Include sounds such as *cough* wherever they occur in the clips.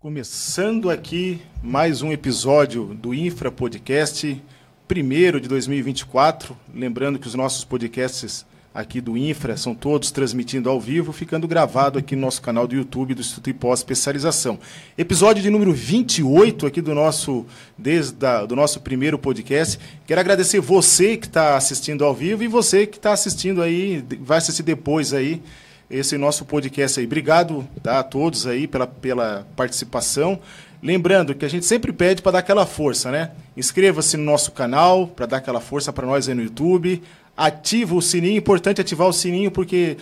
Começando aqui mais um episódio do Infra Podcast, primeiro de 2024. Lembrando que os nossos podcasts aqui do Infra são todos transmitindo ao vivo, ficando gravado aqui no nosso canal do YouTube do Instituto Pós Especialização. Episódio de número 28 aqui do nosso desde do nosso primeiro podcast. Quero agradecer você que está assistindo ao vivo e você que está assistindo aí, vai assistir depois aí esse nosso podcast aí. Obrigado tá, a todos aí pela, pela participação. Lembrando que a gente sempre pede para dar aquela força, né? Inscreva-se no nosso canal para dar aquela força para nós aí no YouTube. Ativa o sininho, importante ativar o sininho porque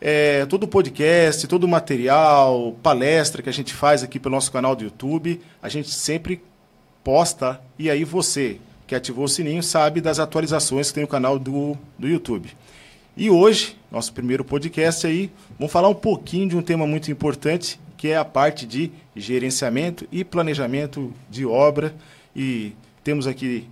é, todo o podcast, todo o material, palestra que a gente faz aqui pelo nosso canal do YouTube, a gente sempre posta e aí você que ativou o sininho sabe das atualizações que tem o canal do, do YouTube. E hoje, nosso primeiro podcast aí, vamos falar um pouquinho de um tema muito importante que é a parte de gerenciamento e planejamento de obra. E temos aqui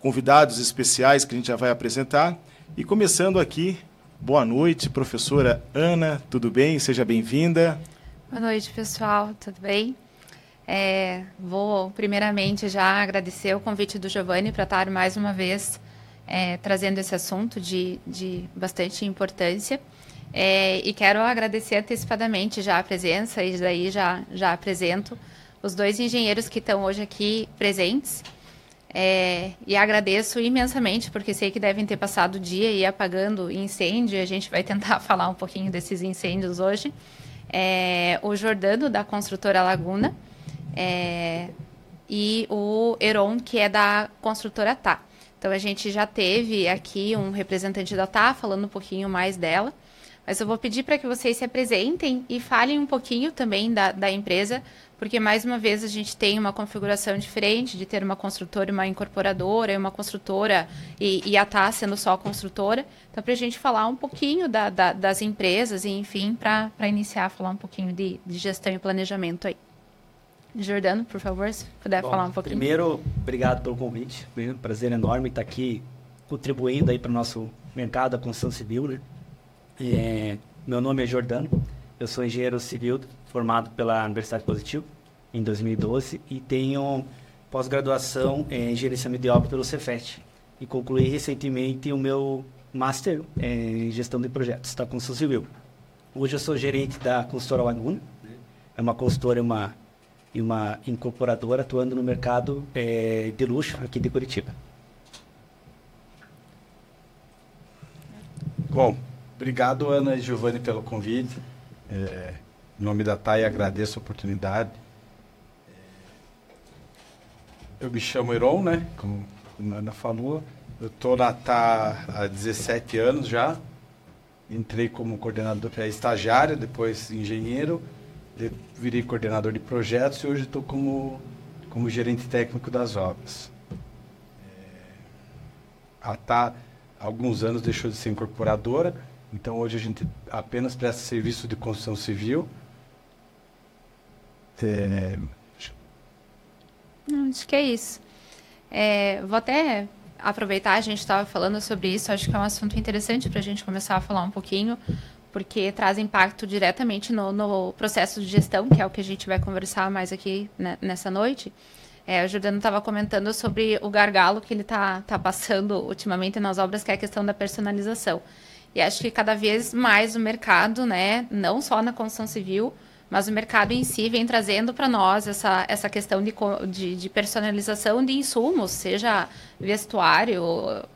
convidados especiais que a gente já vai apresentar. E começando aqui, boa noite, professora Ana, tudo bem? Seja bem-vinda. Boa noite, pessoal, tudo bem? É, vou primeiramente já agradecer o convite do Giovanni para estar mais uma vez é, trazendo esse assunto de, de bastante importância. É, e quero agradecer antecipadamente já a presença, e daí já, já apresento os dois engenheiros que estão hoje aqui presentes. É, e agradeço imensamente, porque sei que devem ter passado o dia e apagando incêndio, e a gente vai tentar *laughs* falar um pouquinho desses incêndios hoje. É, o Jordano, da construtora Laguna, é, e o Heron, que é da construtora Tá. Então, a gente já teve aqui um representante da Tá falando um pouquinho mais dela. Mas eu vou pedir para que vocês se apresentem e falem um pouquinho também da, da empresa, porque mais uma vez a gente tem uma configuração diferente de ter uma construtora e uma incorporadora, e uma construtora e, e a TAS sendo só construtora. Então, para a gente falar um pouquinho da, da, das empresas e, enfim, para iniciar falar um pouquinho de, de gestão e planejamento aí. Jordano, por favor, se puder Bom, falar um pouquinho. Primeiro, obrigado pelo convite. Um prazer enorme estar aqui contribuindo aí para o nosso mercado da construção civil, né? É, meu nome é Jordano, eu sou engenheiro civil formado pela Universidade Positivo em 2012 e tenho pós-graduação em gerenciamento de obra pelo Cefet e concluí recentemente o meu master em gestão de projetos da construção civil. Hoje eu sou gerente da consultora Laguna, né? é uma consultora uma, e uma incorporadora atuando no mercado é, de luxo aqui de Curitiba. Bom, Obrigado, Ana e Giovanni, pelo convite. É, em nome da TAI, agradeço a oportunidade. É, eu me chamo Heron, né? Como a Ana falou. Eu estou na TA há 17 anos já. Entrei como coordenador é, estagiário, depois engenheiro, virei coordenador de projetos e hoje estou como, como gerente técnico das obras. É, a TA, há alguns anos, deixou de ser incorporadora então hoje a gente apenas presta serviço de construção civil. É... Acho que é isso. É, vou até aproveitar, a gente estava falando sobre isso, acho que é um assunto interessante para a gente começar a falar um pouquinho, porque traz impacto diretamente no, no, processo de gestão, que é o que a gente vai conversar mais aqui né, nessa noite. É, o Jordano estava comentando sobre o gargalo que ele está tá passando ultimamente nas obras, que é a questão da personalização. E acho que cada vez mais o mercado, né, não só na construção civil, mas o mercado em si vem trazendo para nós essa, essa questão de, de, de, personalização de insumos, seja vestuário,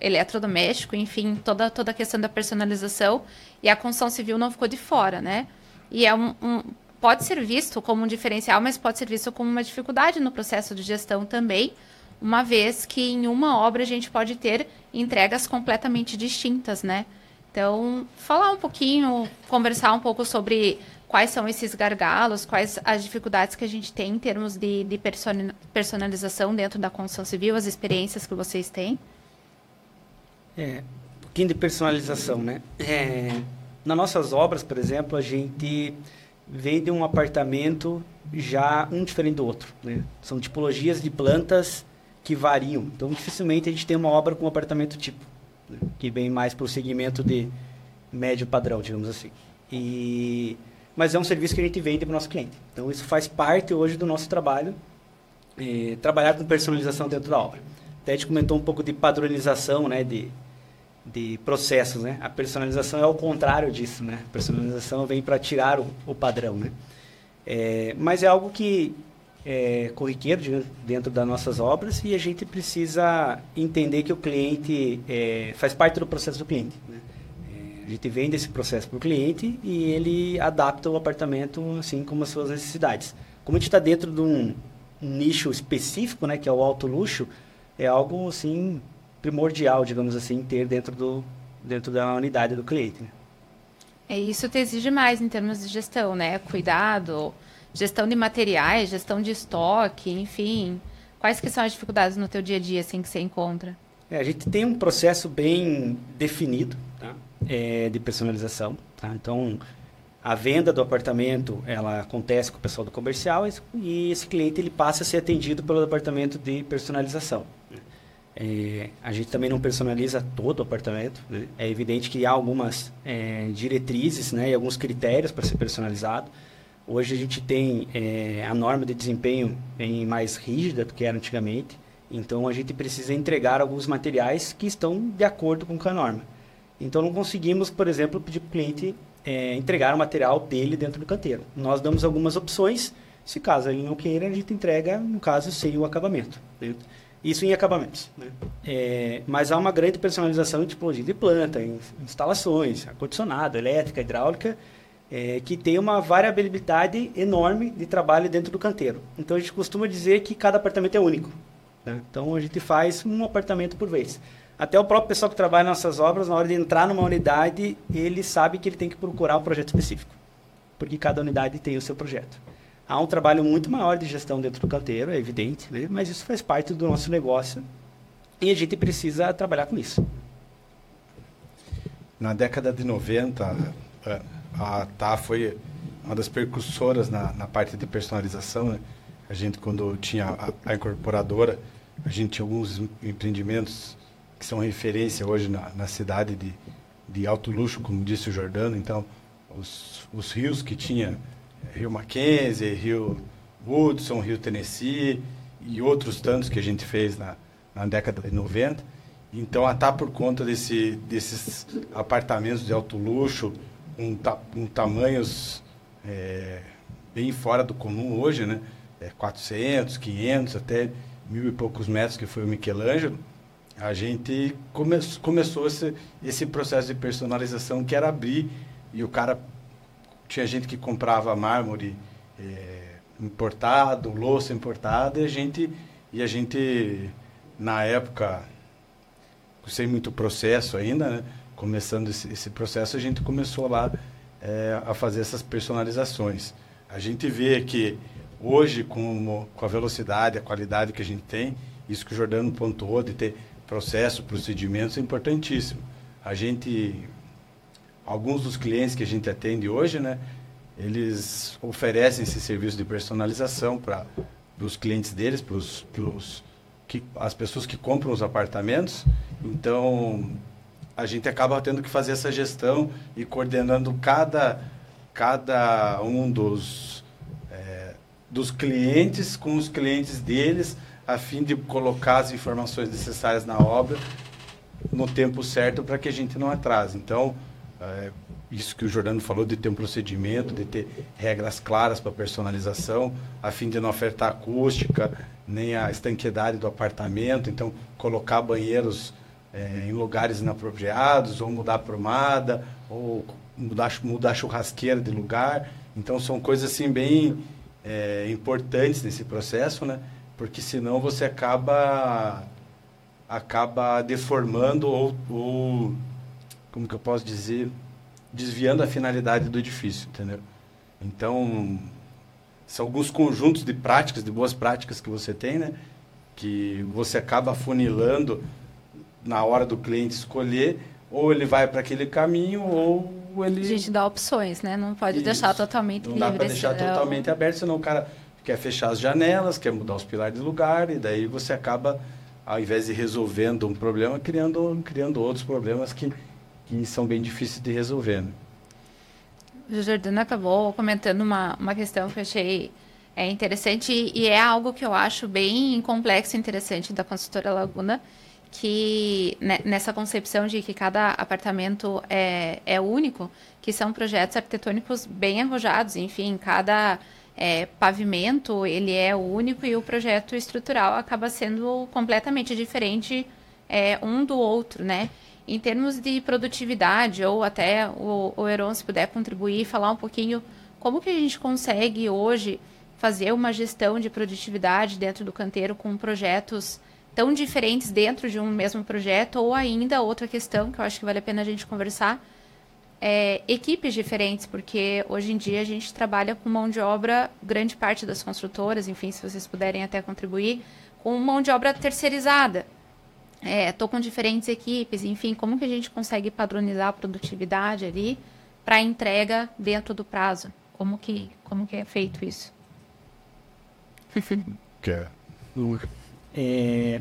eletrodoméstico, enfim, toda, toda a questão da personalização. E a construção civil não ficou de fora, né? E é um, um, pode ser visto como um diferencial, mas pode ser visto como uma dificuldade no processo de gestão também, uma vez que em uma obra a gente pode ter entregas completamente distintas, né? Então, falar um pouquinho, conversar um pouco sobre quais são esses gargalos, quais as dificuldades que a gente tem em termos de, de personalização dentro da construção civil, as experiências que vocês têm. É, pouquinho de personalização, né? É, nas nossas obras, por exemplo, a gente vende um apartamento já um diferente do outro. Né? São tipologias de plantas que variam. Então, dificilmente a gente tem uma obra com um apartamento tipo que vem mais para o segmento de médio padrão, digamos assim. E mas é um serviço que a gente vende para o nosso cliente. Então, isso faz parte hoje do nosso trabalho, eh, trabalhar com personalização dentro da obra. Até a gente comentou um pouco de padronização, né, de, de processos, né? A personalização é o contrário disso, né? A personalização vem para tirar o, o, padrão, né? É, mas é algo que é corriqueiro dentro das nossas obras e a gente precisa entender que o cliente é, faz parte do processo do cliente. Né? É, a gente vende esse processo para o cliente e ele adapta o apartamento assim como as suas necessidades. Como a gente está dentro de um nicho específico, né, que é o alto luxo, é algo assim primordial, digamos assim, ter dentro do dentro da unidade do cliente. Né? É isso te exige mais em termos de gestão, né? Cuidado, gestão de materiais, gestão de estoque, enfim. Quais que são as dificuldades no teu dia a dia assim que você encontra? É, a gente tem um processo bem definido tá? é, de personalização. Tá? Então, a venda do apartamento ela acontece com o pessoal do comercial e esse cliente ele passa a ser atendido pelo departamento de personalização. É, a gente também não personaliza todo o apartamento. Né? É evidente que há algumas é, diretrizes né, e alguns critérios para ser personalizado. Hoje a gente tem é, a norma de desempenho bem mais rígida do que era antigamente. Então a gente precisa entregar alguns materiais que estão de acordo com a norma. Então não conseguimos, por exemplo, pedir para o cliente é, entregar o material dele dentro do canteiro. Nós damos algumas opções. Se caso ele não queira, a gente entrega, no caso, sem o acabamento. Certo? Isso em acabamentos. Né? É, mas há uma grande personalização em tipologia de planta, em instalações, ar-condicionado, elétrica, hidráulica, é, que tem uma variabilidade enorme de trabalho dentro do canteiro. Então a gente costuma dizer que cada apartamento é único. Né? Então a gente faz um apartamento por vez. Até o próprio pessoal que trabalha nessas obras, na hora de entrar numa unidade, ele sabe que ele tem que procurar um projeto específico, porque cada unidade tem o seu projeto. Há um trabalho muito maior de gestão dentro do canteiro, é evidente, né? mas isso faz parte do nosso negócio e a gente precisa trabalhar com isso. Na década de 90, é, a TAA foi uma das percussoras na, na parte de personalização. Né? A gente, quando tinha a, a, incorporadora, a gente tinha alguns empreendimentos que são referência hoje na, na cidade de, de alto luxo, como disse o Jordano. Então, os, os rios que tinha Rio Mackenzie, Rio Woodson, Rio Tennessee e outros tantos que a gente fez na, na década de 90. Então, até por conta desse, desses apartamentos de alto luxo, um, ta, tamanhos é, bem fora do comum hoje, né? É 400, 500, até mil e poucos metros, que foi o Michelangelo. A gente come, começou esse, esse processo de personalização, que era abrir e o cara tinha gente que comprava mármore é, importado, louça importada, e a gente, e a gente na época, sem muito processo ainda, né? começando esse, esse, processo, a gente começou lá é, a fazer essas personalizações. A gente vê que hoje, com, com a velocidade, a qualidade que a gente tem, isso que o Jordano pontuou, de ter processo, procedimentos, é importantíssimo. A gente alguns dos clientes que a gente atende hoje, né, eles oferecem esse serviço de personalização para os clientes deles, para que, as pessoas que compram os apartamentos. Então, a gente acaba tendo que fazer essa gestão e coordenando cada, cada um dos, é, dos clientes com os clientes deles, a fim de colocar as informações necessárias na obra no tempo certo para que a gente não atrase. Então, é, isso que o Jordano falou de ter um procedimento, de ter regras claras para personalização, a fim de não afetar acústica, nem a estanqueidade do apartamento. Então, colocar banheiros é, em lugares inapropriados, ou mudar a promada, ou mudar, mudar a churrasqueira de lugar. Então, são coisas assim bem é, importantes nesse processo, né? Porque senão você acaba acaba deformando ou, ou como que eu posso dizer, desviando a finalidade do edifício, entendeu? Então, são alguns conjuntos de práticas, de boas práticas que você tem, né? Que você acaba funilando na hora do cliente escolher, ou ele vai para aquele caminho, ou ele... A gente dá opções, né? Não pode Isso. deixar totalmente Não livre. Não dá para deixar totalmente aberto, senão o cara quer fechar as janelas, quer mudar os pilares de lugar, e daí você acaba, ao invés de resolvendo um problema, criando, criando outros problemas que que são bem difíceis de resolver. Né? o Jordano acabou comentando uma, uma questão que eu achei é, interessante e é algo que eu acho bem complexo e interessante da construtora Laguna, que né, nessa concepção de que cada apartamento é, é único, que são projetos arquitetônicos bem arrojados, enfim, cada é, pavimento ele é único e o projeto estrutural acaba sendo completamente diferente é, um do outro, né? Em termos de produtividade, ou até o, o Heron, se puder contribuir, falar um pouquinho como que a gente consegue hoje fazer uma gestão de produtividade dentro do canteiro com projetos tão diferentes dentro de um mesmo projeto, ou ainda outra questão que eu acho que vale a pena a gente conversar, é, equipes diferentes, porque hoje em dia a gente trabalha com mão de obra, grande parte das construtoras, enfim, se vocês puderem até contribuir, com mão de obra terceirizada. Estou é, com diferentes equipes, enfim, como que a gente consegue padronizar a produtividade ali para entrega dentro do prazo? Como que, como que é feito isso? *laughs* Quer? É,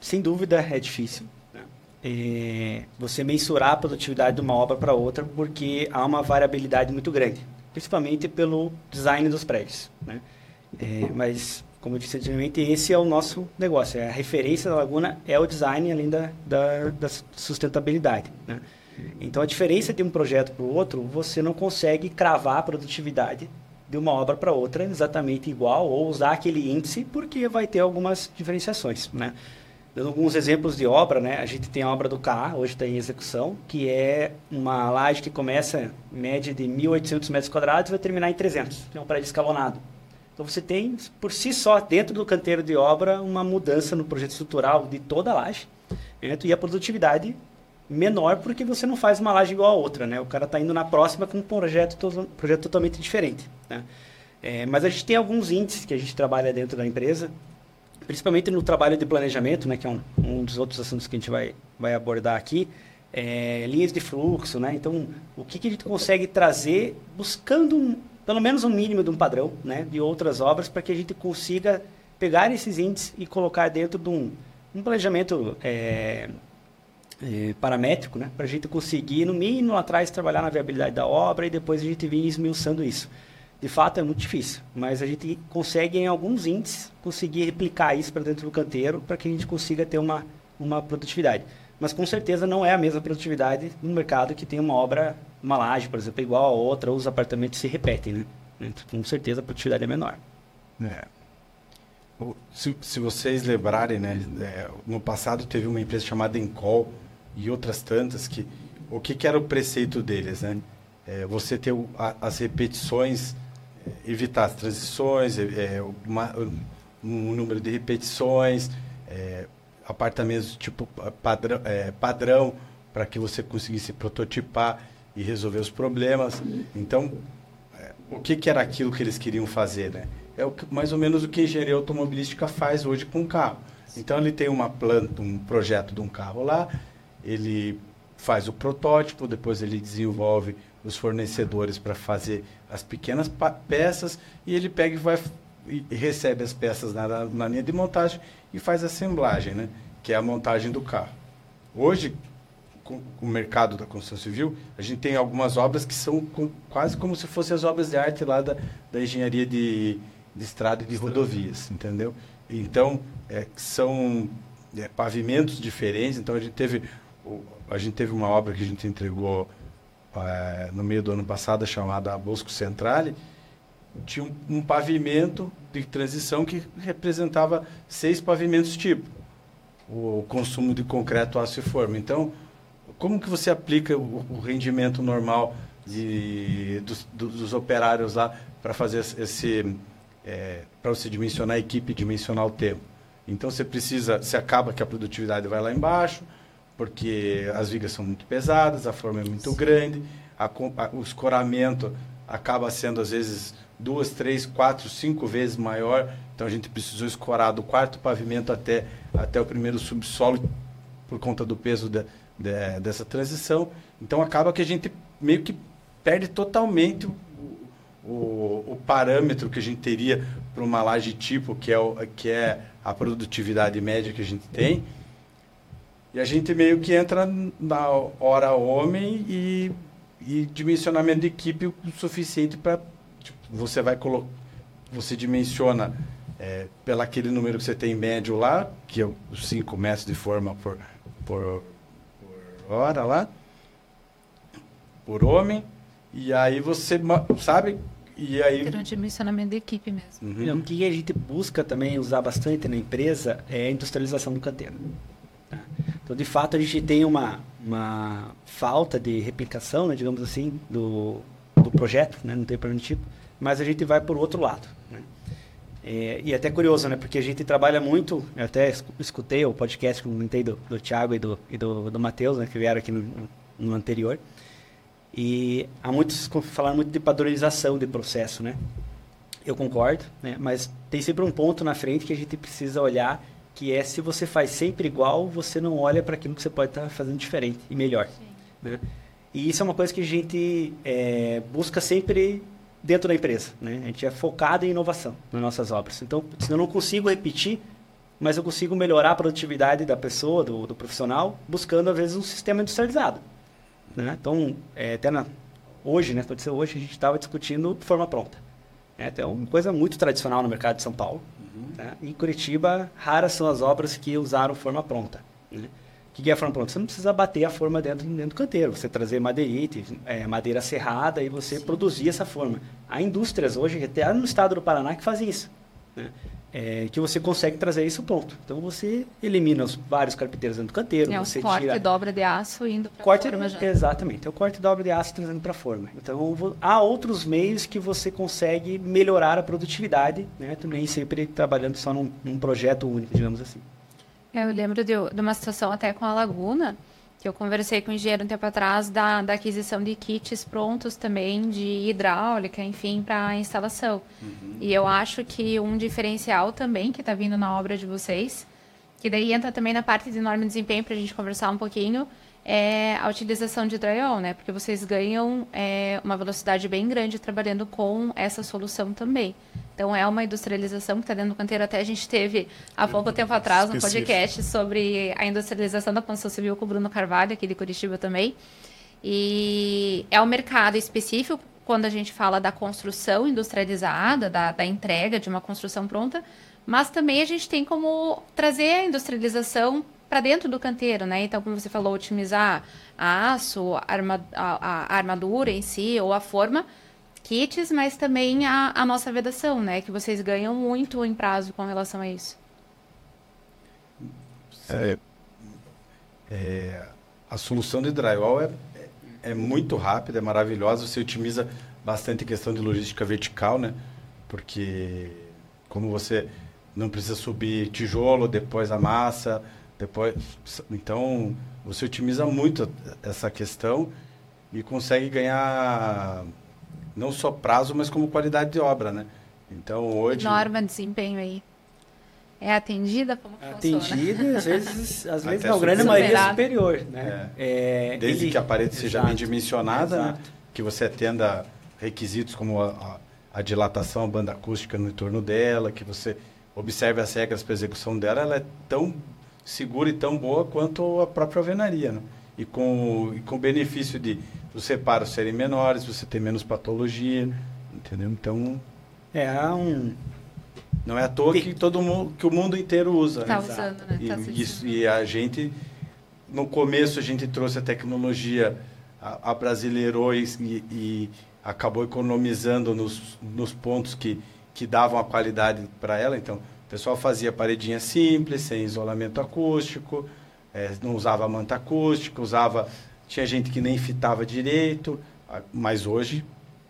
sem dúvida é difícil né? é, você mensurar a produtividade de uma obra para outra, porque há uma variabilidade muito grande, principalmente pelo design dos prédios. Né? É, mas, como eu disse anteriormente, esse é o nosso negócio. É a referência da Laguna é o design, além da, da, da sustentabilidade. Né? Então, a diferença de um projeto para o outro, você não consegue cravar a produtividade de uma obra para outra exatamente igual ou usar aquele índice porque vai ter algumas diferenciações, né? Dando alguns exemplos de obra, né? A gente tem a obra do CA, hoje está em execução, que é uma laje que começa média de 1.800 metros quadrados e vai terminar em 300. É um prédio escalonado. Então você tem, por si só, dentro do canteiro de obra, uma mudança no projeto estrutural de toda a laje. Né? E a produtividade menor porque você não faz uma laje igual a outra, né? O cara está indo na próxima com um projeto, to projeto totalmente diferente, né? É, mas a gente tem alguns índices que a gente trabalha dentro da empresa, principalmente no trabalho de planejamento, né? Que é um, um dos outros assuntos que a gente vai, vai abordar aqui. É, linhas de fluxo, né? Então, o que, que a gente consegue trazer buscando pelo menos um mínimo de um padrão, né? De outras obras para que a gente consiga pegar esses índices e colocar dentro de um, um planejamento é, é, paramétrico, né? Para a gente conseguir, no mínimo, atrás, trabalhar na viabilidade da obra e depois a gente vir esmiuçando isso. De fato, é muito difícil, mas a gente consegue, em alguns índices, conseguir replicar isso para dentro do canteiro para que a gente consiga ter uma, uma produtividade. Mas, com certeza, não é a mesma produtividade no mercado que tem uma obra, uma laje, por exemplo, igual a outra, ou os apartamentos se repetem, né? Então, com certeza, a produtividade é menor. É. Se, se vocês lembrarem, né, é, no passado teve uma empresa chamada Encol, e outras tantas que o que, que era o preceito deles, né? É, você ter o, a, as repetições, é, evitar as transições, é, é uma, um número de repetições, é, apartamentos tipo padrão, é, padrão para que você conseguisse prototipar e resolver os problemas. Então, o que, que era aquilo que eles queriam fazer, né? É o que, mais ou menos o que a engenharia automobilística faz hoje com o carro. Então, ele tem uma planta, um projeto de um carro lá, ele faz o protótipo, depois ele desenvolve os fornecedores para fazer as pequenas peças e ele pega e vai e recebe as peças na, na linha de montagem e faz a assemblagem, né? que é a montagem do carro. Hoje, com o mercado da construção civil, a gente tem algumas obras que são com, quase como se fossem as obras de arte lá da, da engenharia de, de estrada e de rodovias, entendeu? Então, é, são é, pavimentos diferentes. Então, a gente teve a gente teve uma obra que a gente entregou é, no meio do ano passado chamada Bosco Centrale tinha um, um, pavimento de transição que representava seis pavimentos tipo o consumo de concreto aço e forma então como que você aplica o, o rendimento normal de, dos, dos operários lá para fazer esse é, para você dimensionar a equipe dimensionar o tempo então você precisa você acaba que a produtividade vai lá embaixo porque as vigas são muito pesadas, a forma é muito grande, a, a, o escoramento acaba sendo às vezes duas, três, quatro, cinco vezes maior. Então a gente precisou escorar do quarto pavimento até, até o primeiro subsolo por conta do peso de, de, dessa transição. Então acaba que a gente meio que perde totalmente o, o, o parâmetro que a gente teria para uma laje tipo, que é, o, que é a produtividade média que a gente tem. E a gente meio que entra na hora homem e, e dimensionamento de equipe o suficiente para tipo, você vai colocar você dimensiona é, pelo aquele número que você tem médio lá que é os 5 metros de forma por, por hora lá por homem e aí você sabe e aí Ter um dimensionamento de equipe mesmo. Uhum. O que a gente busca também usar bastante na empresa é a industrialização do canteiro. Tá? Então, de fato, a gente tem uma, uma falta de replicação, né, digamos assim, do, do projeto, né, não tem tipo, mas a gente vai por outro lado. É, e é até curioso, né, porque a gente trabalha muito, eu até escutei o podcast que comentei do, do Thiago e do, e do, do Matheus, né, que vieram aqui no, no anterior, e há muitos falaram muito de padronização de processo, né? Eu concordo, né? Mas tem sempre um ponto na frente que a gente precisa olhar, que é se você faz sempre igual, você não olha para aquilo que você pode estar tá fazendo diferente e melhor. Né? E isso é uma coisa que a gente é, busca sempre dentro da empresa, né? A gente é focado em inovação nas nossas obras. Então, se eu não consigo repetir, mas eu consigo melhorar a produtividade da pessoa, do, do profissional, buscando às vezes um sistema industrializado. Né? Então, é, até na, hoje, né, dizer, hoje a gente estava discutindo forma pronta. É, é uma coisa muito tradicional no mercado de São Paulo. Uhum. Né? Em Curitiba, raras são as obras que usaram forma pronta. Né? O que é a forma pronta? Você não precisa bater a forma dentro, dentro do canteiro. Você trazer madeirite, é, madeira serrada e você Sim. produzir essa forma. Há indústrias hoje, até no estado do Paraná, que fazem isso. Né? é, que você consegue trazer isso ponto. Então você elimina os vários carpinteiros dentro do canteiro. É você corte tira... e dobra de aço indo para corte, forma já. Exatamente, é o corte e dobra de aço trazendo para a forma. Então há outros meios que você consegue melhorar a produtividade, né? também sempre trabalhando só num, num projeto único, digamos assim. Eu lembro de, de uma situação até com a Laguna, que eu conversei com o engenheiro um tempo atrás da, da aquisição de kits prontos também de hidráulica, enfim, para instalação. Uhum. E eu acho que um diferencial também que está vindo na obra de vocês, que daí entra também na parte de enorme desempenho para a gente conversar um pouquinho, é a utilização de drywall, né? Porque vocês ganham é, uma velocidade bem grande trabalhando com essa solução também. Então, é uma industrialização que está dentro do canteiro. Até a gente teve, há pouco tempo atrás, um podcast sobre a industrialização da construção civil com o Bruno Carvalho, aqui de Curitiba também. E é um mercado específico quando a gente fala da construção industrializada, da, da entrega de uma construção pronta, mas também a gente tem como trazer a industrialização para dentro do canteiro, né? Então, como você falou, otimizar a aço, a, arma, a, a armadura em si ou a forma, kits, mas também a, a, nossa vedação, né? Que vocês ganham muito em prazo com relação a isso. É, é, a solução de drywall é, é, é muito rápida, é maravilhosa. Você otimiza bastante a questão de logística vertical, né? Porque como você não precisa subir tijolo, depois a massa, depois, então, você otimiza muito essa questão e consegue ganhar não só prazo, mas como qualidade de obra, né? Então, hoje... Norma de desempenho aí. É atendida? Como que Atendida, às vezes, *laughs* às vezes não, grande maioria é superior, né? É. É, Desde ele... que a parede seja Exato. bem dimensionada, né? que você atenda requisitos como a, a, a dilatação, a banda acústica no entorno dela, que você observe as regras para execução dela, ela é tão segura e tão boa quanto a própria alvenaria. Né? E com, e com o benefício de os reparos serem menores, você ter menos patologia, entendeu? Então. É um. Não é à toa que todo mundo, que o mundo inteiro usa. Está né? usando, né? Tá e, isso, e a gente, no começo, a gente trouxe a tecnologia, a, a brasileirou e, e, acabou economizando nos, nos pontos que, que davam a qualidade para ela. Então, pessoal fazia paredinha simples, sem isolamento acústico, é, não usava manta acústica, usava. Tinha gente que nem fitava direito, mas hoje,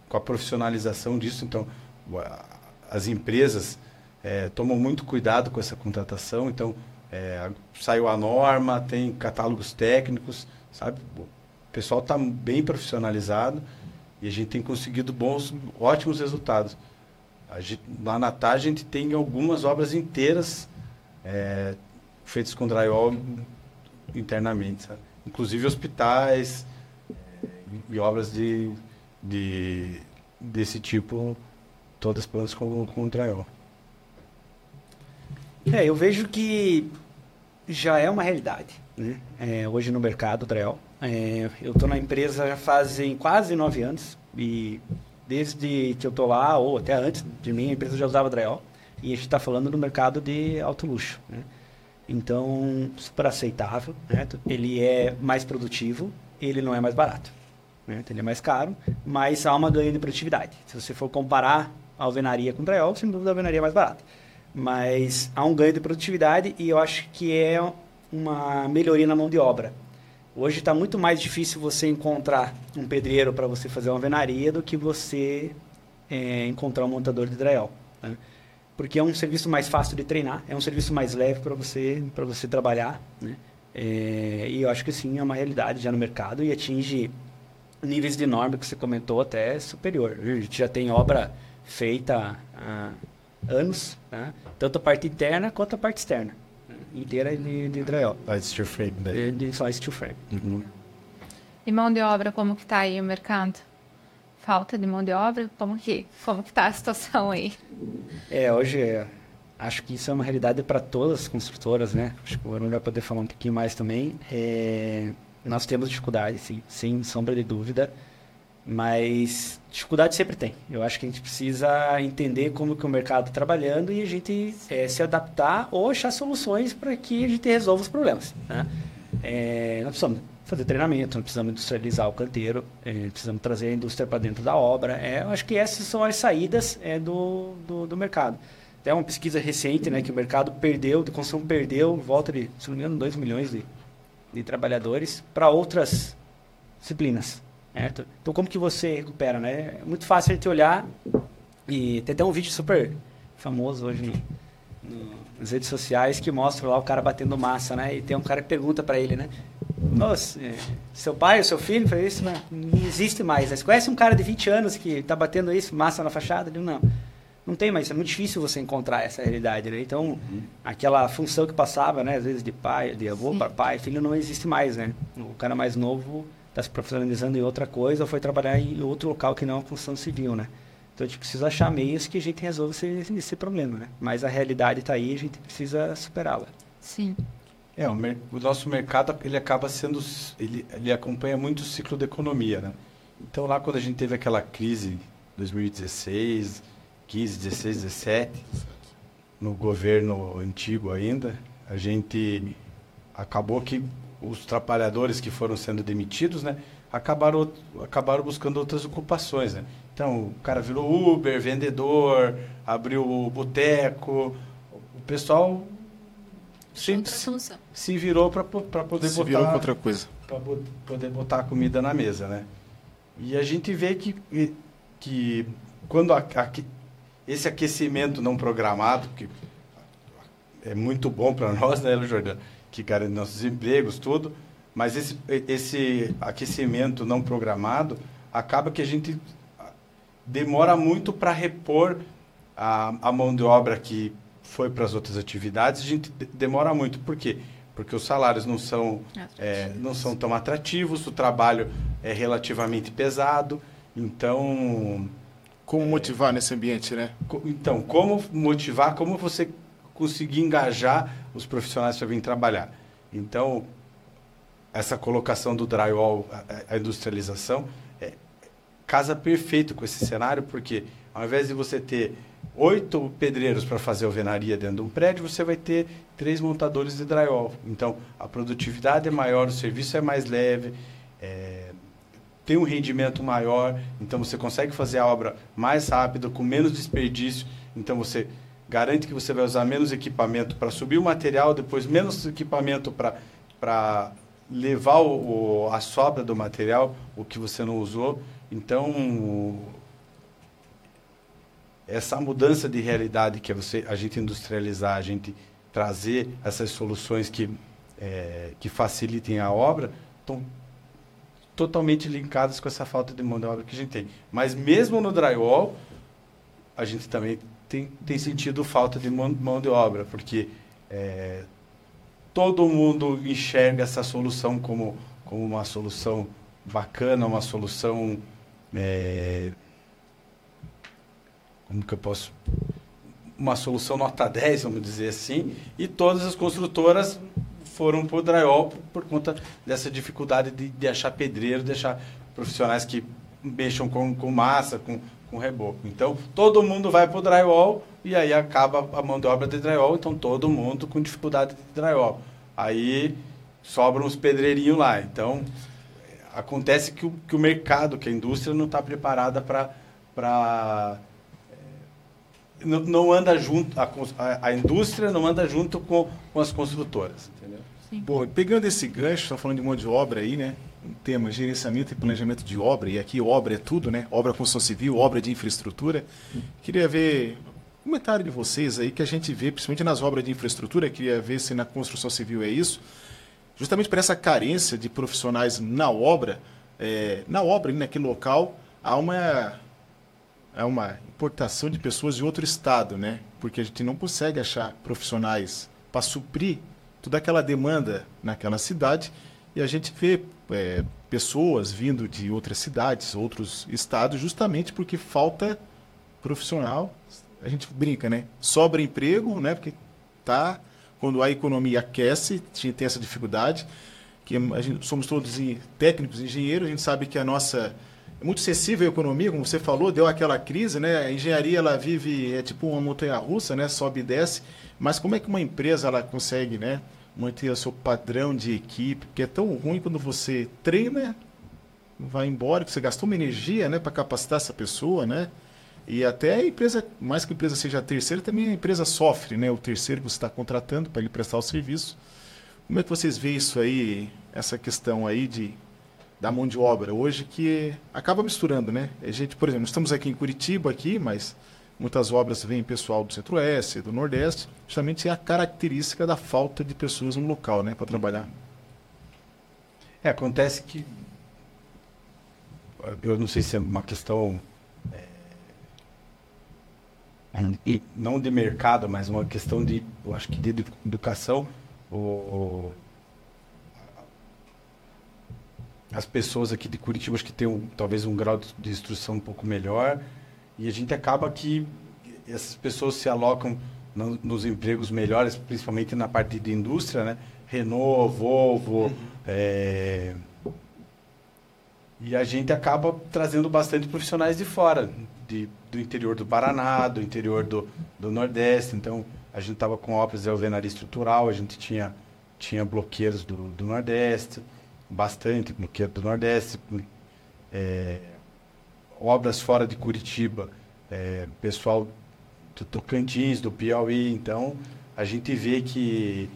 com a profissionalização disso, então as empresas é, tomam muito cuidado com essa contratação, então é, saiu a norma, tem catálogos técnicos, sabe? O pessoal está bem profissionalizado e a gente tem conseguido bons, ótimos resultados. Gente, lá na TAR a gente tem algumas obras inteiras é, feitas com drywall internamente, sabe? inclusive hospitais é, e obras de, de, desse tipo, todas plantas com, com drywall. É, eu vejo que já é uma realidade, né? É, hoje no mercado, drywall. É, eu estou na empresa já fazem quase nove anos e desde que eu estou lá, ou até antes de mim, a empresa já usava drywall. E a gente está falando no mercado de alto luxo. Né? Então, super aceitável. Né? Ele é mais produtivo, ele não é mais barato. Né? Então, ele é mais caro, mas há uma ganho de produtividade. Se você for comparar a alvenaria com drywall, sem dúvida a alvenaria é mais barata. Mas há um ganho de produtividade e eu acho que é uma melhoria na mão de obra. Hoje está muito mais difícil você encontrar um pedreiro para você fazer uma alvenaria do que você é, encontrar um montador de drywall. Né? Porque é um serviço mais fácil de treinar, é um serviço mais leve para você, você trabalhar. Né? É, e eu acho que sim, é uma realidade já no mercado e atinge níveis de norma que você comentou até superior. A gente já tem obra feita há anos, né? tanto a parte interna quanto a parte externa inteira de, de drywall. Só steel frame daí. De, de só steel frame. Uhum. E mão de obra, como que está aí o mercado? Falta de mão de obra? Como que como que tá a situação aí? É, hoje acho que isso é uma realidade para todas as construtoras, né? Acho que o Arun vai poder falar um pouquinho mais também. É, nós temos dificuldade, sim, sem sombra de dúvida. Mas dificuldade sempre tem. Eu acho que a gente precisa entender como que o mercado está trabalhando e a gente é, se adaptar ou achar soluções para que a gente resolva os problemas. Né? É, nós precisamos fazer treinamento, nós precisamos industrializar o canteiro, é, precisamos trazer a indústria para dentro da obra. É, eu acho que essas são as saídas é, do, do, do, mercado. Tem uma pesquisa recente né, que o mercado perdeu, de consumo perdeu, volta de, se não me engano, 2 milhões de, de trabalhadores para outras disciplinas. Certo? Então, como que você recupera, né? É muito fácil a gente olhar e tem até um vídeo super famoso hoje no, nas redes sociais que mostra lá o cara batendo massa, né? E tem um cara que pergunta para ele, né? Nossa, é, seu pai ou seu filho fez isso? Não, não existe mais. Né? Você conhece um cara de 20 anos que está batendo isso, massa na fachada? Ele, não, não tem mais. É muito difícil você encontrar essa realidade, né? Então, uhum. aquela função que passava, né? Às vezes de pai, de avô para pai, filho, não existe mais, né? O cara mais novo está se profissionalizando em outra coisa ou foi trabalhar em outro local que não é a construção civil, né? Então a gente precisa achar meios que a gente resolva esse, esse problema, né? Mas a realidade está aí, a gente precisa superá-la. Sim. É, o, o, nosso mercado ele acaba sendo, ele, ele acompanha muito o ciclo da economia, né? Então lá quando a gente teve aquela crise 2016, 15, 16, 17, no governo antigo ainda, a gente acabou que os trabalhadores que foram sendo demitidos, né, acabaram, acabaram buscando outras ocupações, né? Então, o cara virou Uber, vendedor, abriu o boteco, o pessoal se, se virou para poder se botar virou outra coisa, para poder botar a comida na mesa, né? E a gente vê que que quando a, a, esse aquecimento não programado, que é muito bom para *laughs* nós, né, Jordano? Que garante nossos empregos, tudo, mas esse, esse aquecimento não programado acaba que a gente demora muito para repor a, a mão de obra que foi para as outras atividades, a gente demora muito. Por quê? Porque os salários não são, é, não são tão atrativos, o trabalho é relativamente pesado, então... Como motivar nesse ambiente, né? Então, como motivar, como você conseguir engajar os profissionais para vir trabalhar. Então, essa colocação do drywall, a, industrialização, é, casa perfeito com esse cenário, porque ao invés de você ter oito pedreiros para fazer alvenaria dentro de um prédio, você vai ter três montadores de drywall. Então, a produtividade é maior, o serviço é mais leve, é, tem um rendimento maior, então você consegue fazer a obra mais rápido, com menos desperdício. Então, você garante que você vai usar menos equipamento para subir o material, depois menos equipamento para levar o, a sobra do material, o que você não usou. Então, essa mudança de realidade que é você, a gente industrializar, a gente trazer essas soluções que, é, que facilitem a obra, estão totalmente linkadas com essa falta de mão de obra que a gente tem. Mas mesmo no drywall, a gente também tem, tem sentido falta de mão, de obra, porque é, todo mundo enxerga essa solução como, como uma solução bacana, uma solução. É, como que eu posso. Uma solução nota 10, vamos dizer assim, e todas as construtoras foram para o drywall por, por, conta dessa dificuldade de, de achar pedreiro, de achar profissionais que mexam com, com massa, com, com reboco. Então, todo mundo vai para o drywall e aí acaba a mão de obra de drywall, então todo mundo com dificuldade de drywall. Aí sobram os pedreirinhos lá. Então, acontece que o, que o mercado, que a indústria não está preparada para não, não anda junto, a, a, indústria não anda junto com, com as construtoras. Entendeu? Sim. Bom, pegando esse gancho, está falando de mão de obra aí, né? Tema gerenciamento e planejamento de obra, e aqui obra é tudo, né? Obra construção civil, obra de infraestrutura. Queria ver um comentário de vocês aí que a gente vê, principalmente nas obras de infraestrutura, queria ver se na construção civil é isso. Justamente por essa carência de profissionais na obra, é, na obra, naquele local, há uma é uma importação de pessoas de outro estado, né? Porque a gente não consegue achar profissionais para suprir toda aquela demanda naquela cidade e a gente vê é, pessoas vindo de outras cidades, outros estados, justamente porque falta profissional. A gente brinca, né? Sobra emprego, né? Porque tá quando a economia aquece, tem essa dificuldade. Que gente, somos todos técnicos, engenheiros, a gente sabe que a nossa é muito sensível à economia, como você falou, deu aquela crise, né? A engenharia ela vive é tipo uma montanha russa, né? Sobe e desce. Mas como é que uma empresa ela consegue, né, manter o seu padrão de equipe? Porque é tão ruim quando você treina, vai embora, que você gastou uma energia, né, para capacitar essa pessoa, né? E até a empresa, mais que a empresa seja a terceira, também a empresa sofre, né? O terceiro que você está contratando para ele prestar o serviço. Como é que vocês veem isso aí, essa questão aí de da mão de obra hoje que acaba misturando, né? A gente, por exemplo, estamos aqui em Curitiba aqui, mas muitas obras vêm pessoal do Centro-Oeste, do Nordeste, justamente é a característica da falta de pessoas no local, né, para trabalhar. É, acontece que eu não sei se é uma questão é, não de mercado, mas uma questão de, eu acho que de educação. O, as pessoas aqui de Curitiba acho que tem um, talvez um grau de instrução um pouco melhor e a gente acaba que essas pessoas se alocam no, nos empregos melhores, principalmente na parte de indústria, né? Renault, Volvo, uhum. é... e a gente acaba trazendo bastante profissionais de fora, de, do interior do Paraná, do interior do, do Nordeste. Então, a gente estava com obras de alvenaria estrutural, a gente tinha, tinha bloqueiros do, do Nordeste bastante, é do Nordeste, é, obras fora de Curitiba, é, pessoal do Tocantins, do Piauí, então a gente vê que,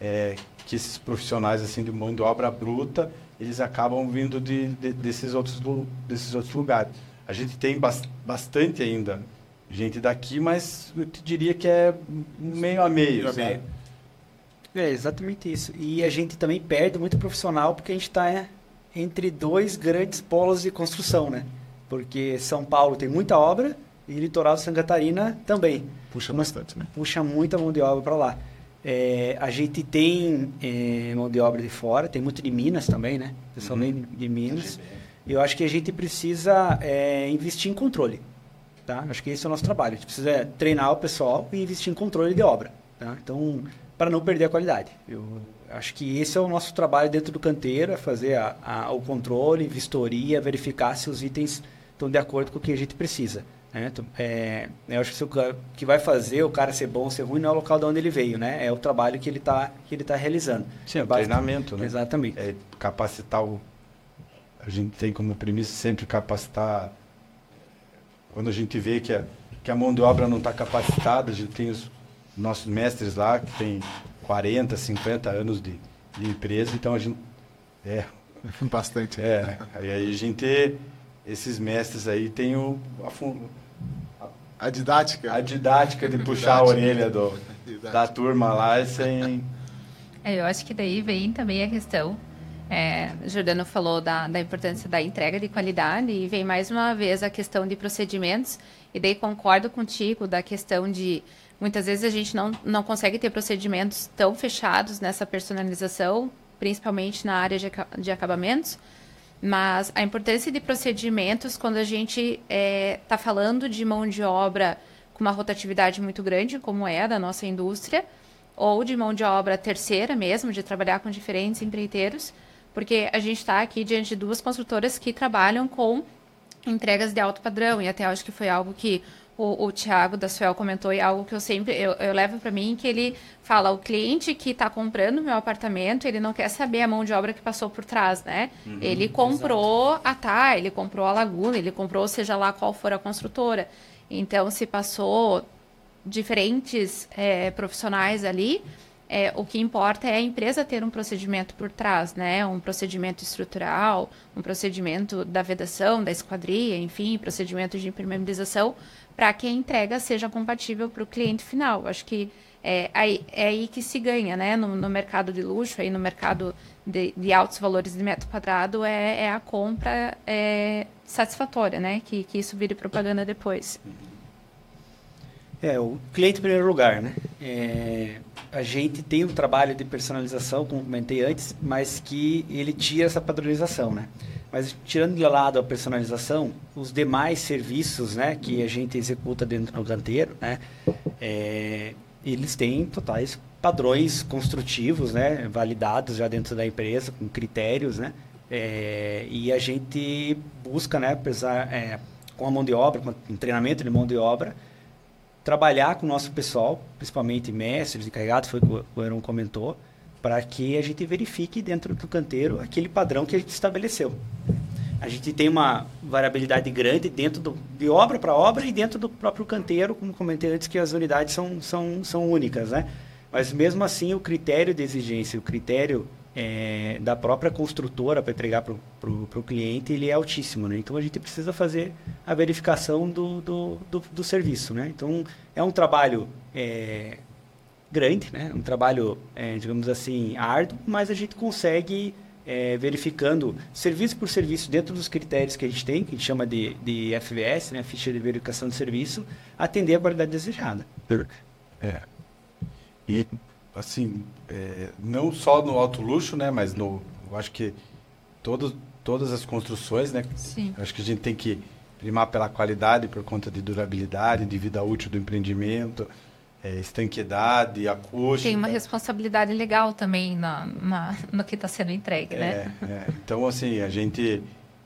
é, que esses profissionais assim mão de obra bruta, eles acabam vindo de, de, desses, outros, desses outros lugares. A gente tem bastante ainda gente daqui, mas eu te diria que é meio a meio, meio. É exatamente isso. E a gente também perde muito profissional porque a gente está é, entre dois grandes polos de construção, né? Porque São Paulo tem muita obra e litoral de Santa Catarina também. Puxa bastante, né? Puxa muita mão de obra para lá. É, a gente tem é, mão de obra de fora, tem muito de Minas também, né? Pessoal uhum. de Minas. E eu acho que a gente precisa é, investir em controle. Tá? Acho que esse é o nosso trabalho. A gente precisa treinar o pessoal e investir em controle de obra. Tá? Então, para não perder a qualidade. Eu acho que esse é o nosso trabalho dentro do canteiro, é fazer a, a, o controle, vistoria, verificar se os itens estão de acordo com o que a gente precisa. Né? Então, é, eu acho que o que vai fazer o cara ser bom ou ser ruim não é o local de onde ele veio, né? É o trabalho que ele está que ele tá realizando. Sim, é o treinamento, né? Exatamente. É capacitar o... A gente tem como premissa sempre capacitar... Quando a gente vê que a, que a mão de obra não está capacitada, a gente tem os nossos mestres lá, que tem 40, 50 anos de, de empresa, então a gente. É. *laughs* Bastante. É. Aí a gente. Esses mestres aí tem o. A, a didática. A didática de *laughs* puxar a orelha do, da turma lá sem. É, eu acho que daí vem também a questão. É, Jordano falou da, da importância da entrega de qualidade e vem mais uma vez a questão de procedimentos. E daí concordo contigo da questão de Muitas vezes a gente não, não consegue ter procedimentos tão fechados nessa personalização, principalmente na área de, de acabamentos, mas a importância de procedimentos quando a gente está é, tá falando de mão de obra com uma rotatividade muito grande, como é da nossa indústria, ou de mão de obra terceira mesmo, de trabalhar com diferentes empreiteiros, porque a gente está aqui diante de duas construtoras que trabalham com entregas de alto padrão, e até acho que foi algo que o, o Tiago da Suel comentou e algo que eu sempre eu, eu levo para mim que ele fala o cliente que está comprando meu apartamento ele não quer saber a mão de obra que passou por trás né uhum, ele comprou exato. a tá ele comprou a Laguna ele comprou seja lá qual for a construtora então se passou diferentes é, profissionais ali é, o que importa é a empresa ter um procedimento por trás, né? Um procedimento estrutural, um procedimento da vedação, da esquadria, enfim, procedimento de impermeabilização, para que a entrega seja compatível para o cliente final. Acho que é aí, é aí que se ganha, né? No, no mercado de luxo, aí no mercado de, de, altos valores de metro quadrado, é, é a compra é, satisfatória, né? Que, que isso vire propaganda depois. É, o cliente em primeiro lugar, né? É, a gente tem um trabalho de personalização, como comentei antes, mas que ele tira essa padronização, né? Mas tirando de lado a personalização, os demais serviços, né, que a gente executa dentro do canteiro, né, é, eles têm totais padrões construtivos, né, validados já dentro da empresa com critérios, né, é, e a gente busca, né, apesar, é, com a mão de obra, com treinamento de mão de obra, trabalhar com o nosso pessoal, principalmente mestres, encarregados, foi o que o Aaron comentou, para que a gente verifique dentro do canteiro aquele padrão que a gente estabeleceu. A gente tem uma variabilidade grande dentro do, de obra para obra e dentro do próprio canteiro, como comentei antes, que as unidades são, são, são únicas, né? Mas mesmo assim, o critério de exigência, o critério é, da própria construtora para entregar para o cliente, ele é altíssimo, né? Então a gente precisa fazer a verificação do, do, do, do serviço, né? Então é um trabalho é, grande, né? Um trabalho, é, digamos assim, árduo, mas a gente consegue é, verificando serviço por serviço dentro dos critérios que a gente tem, que a gente chama de, de FVS, né? Ficha de verificação de serviço, atender a qualidade desejada. É. E assim, é, não só no alto luxo, né, mas no, eu acho que todos, todas as construções, né, Sim. acho que a gente tem que primar pela qualidade por conta de durabilidade, de vida útil do empreendimento, é, estanqueidade, acústica. Tem uma responsabilidade legal também na, na no que está sendo entregue, né? É, é, então, assim, a gente,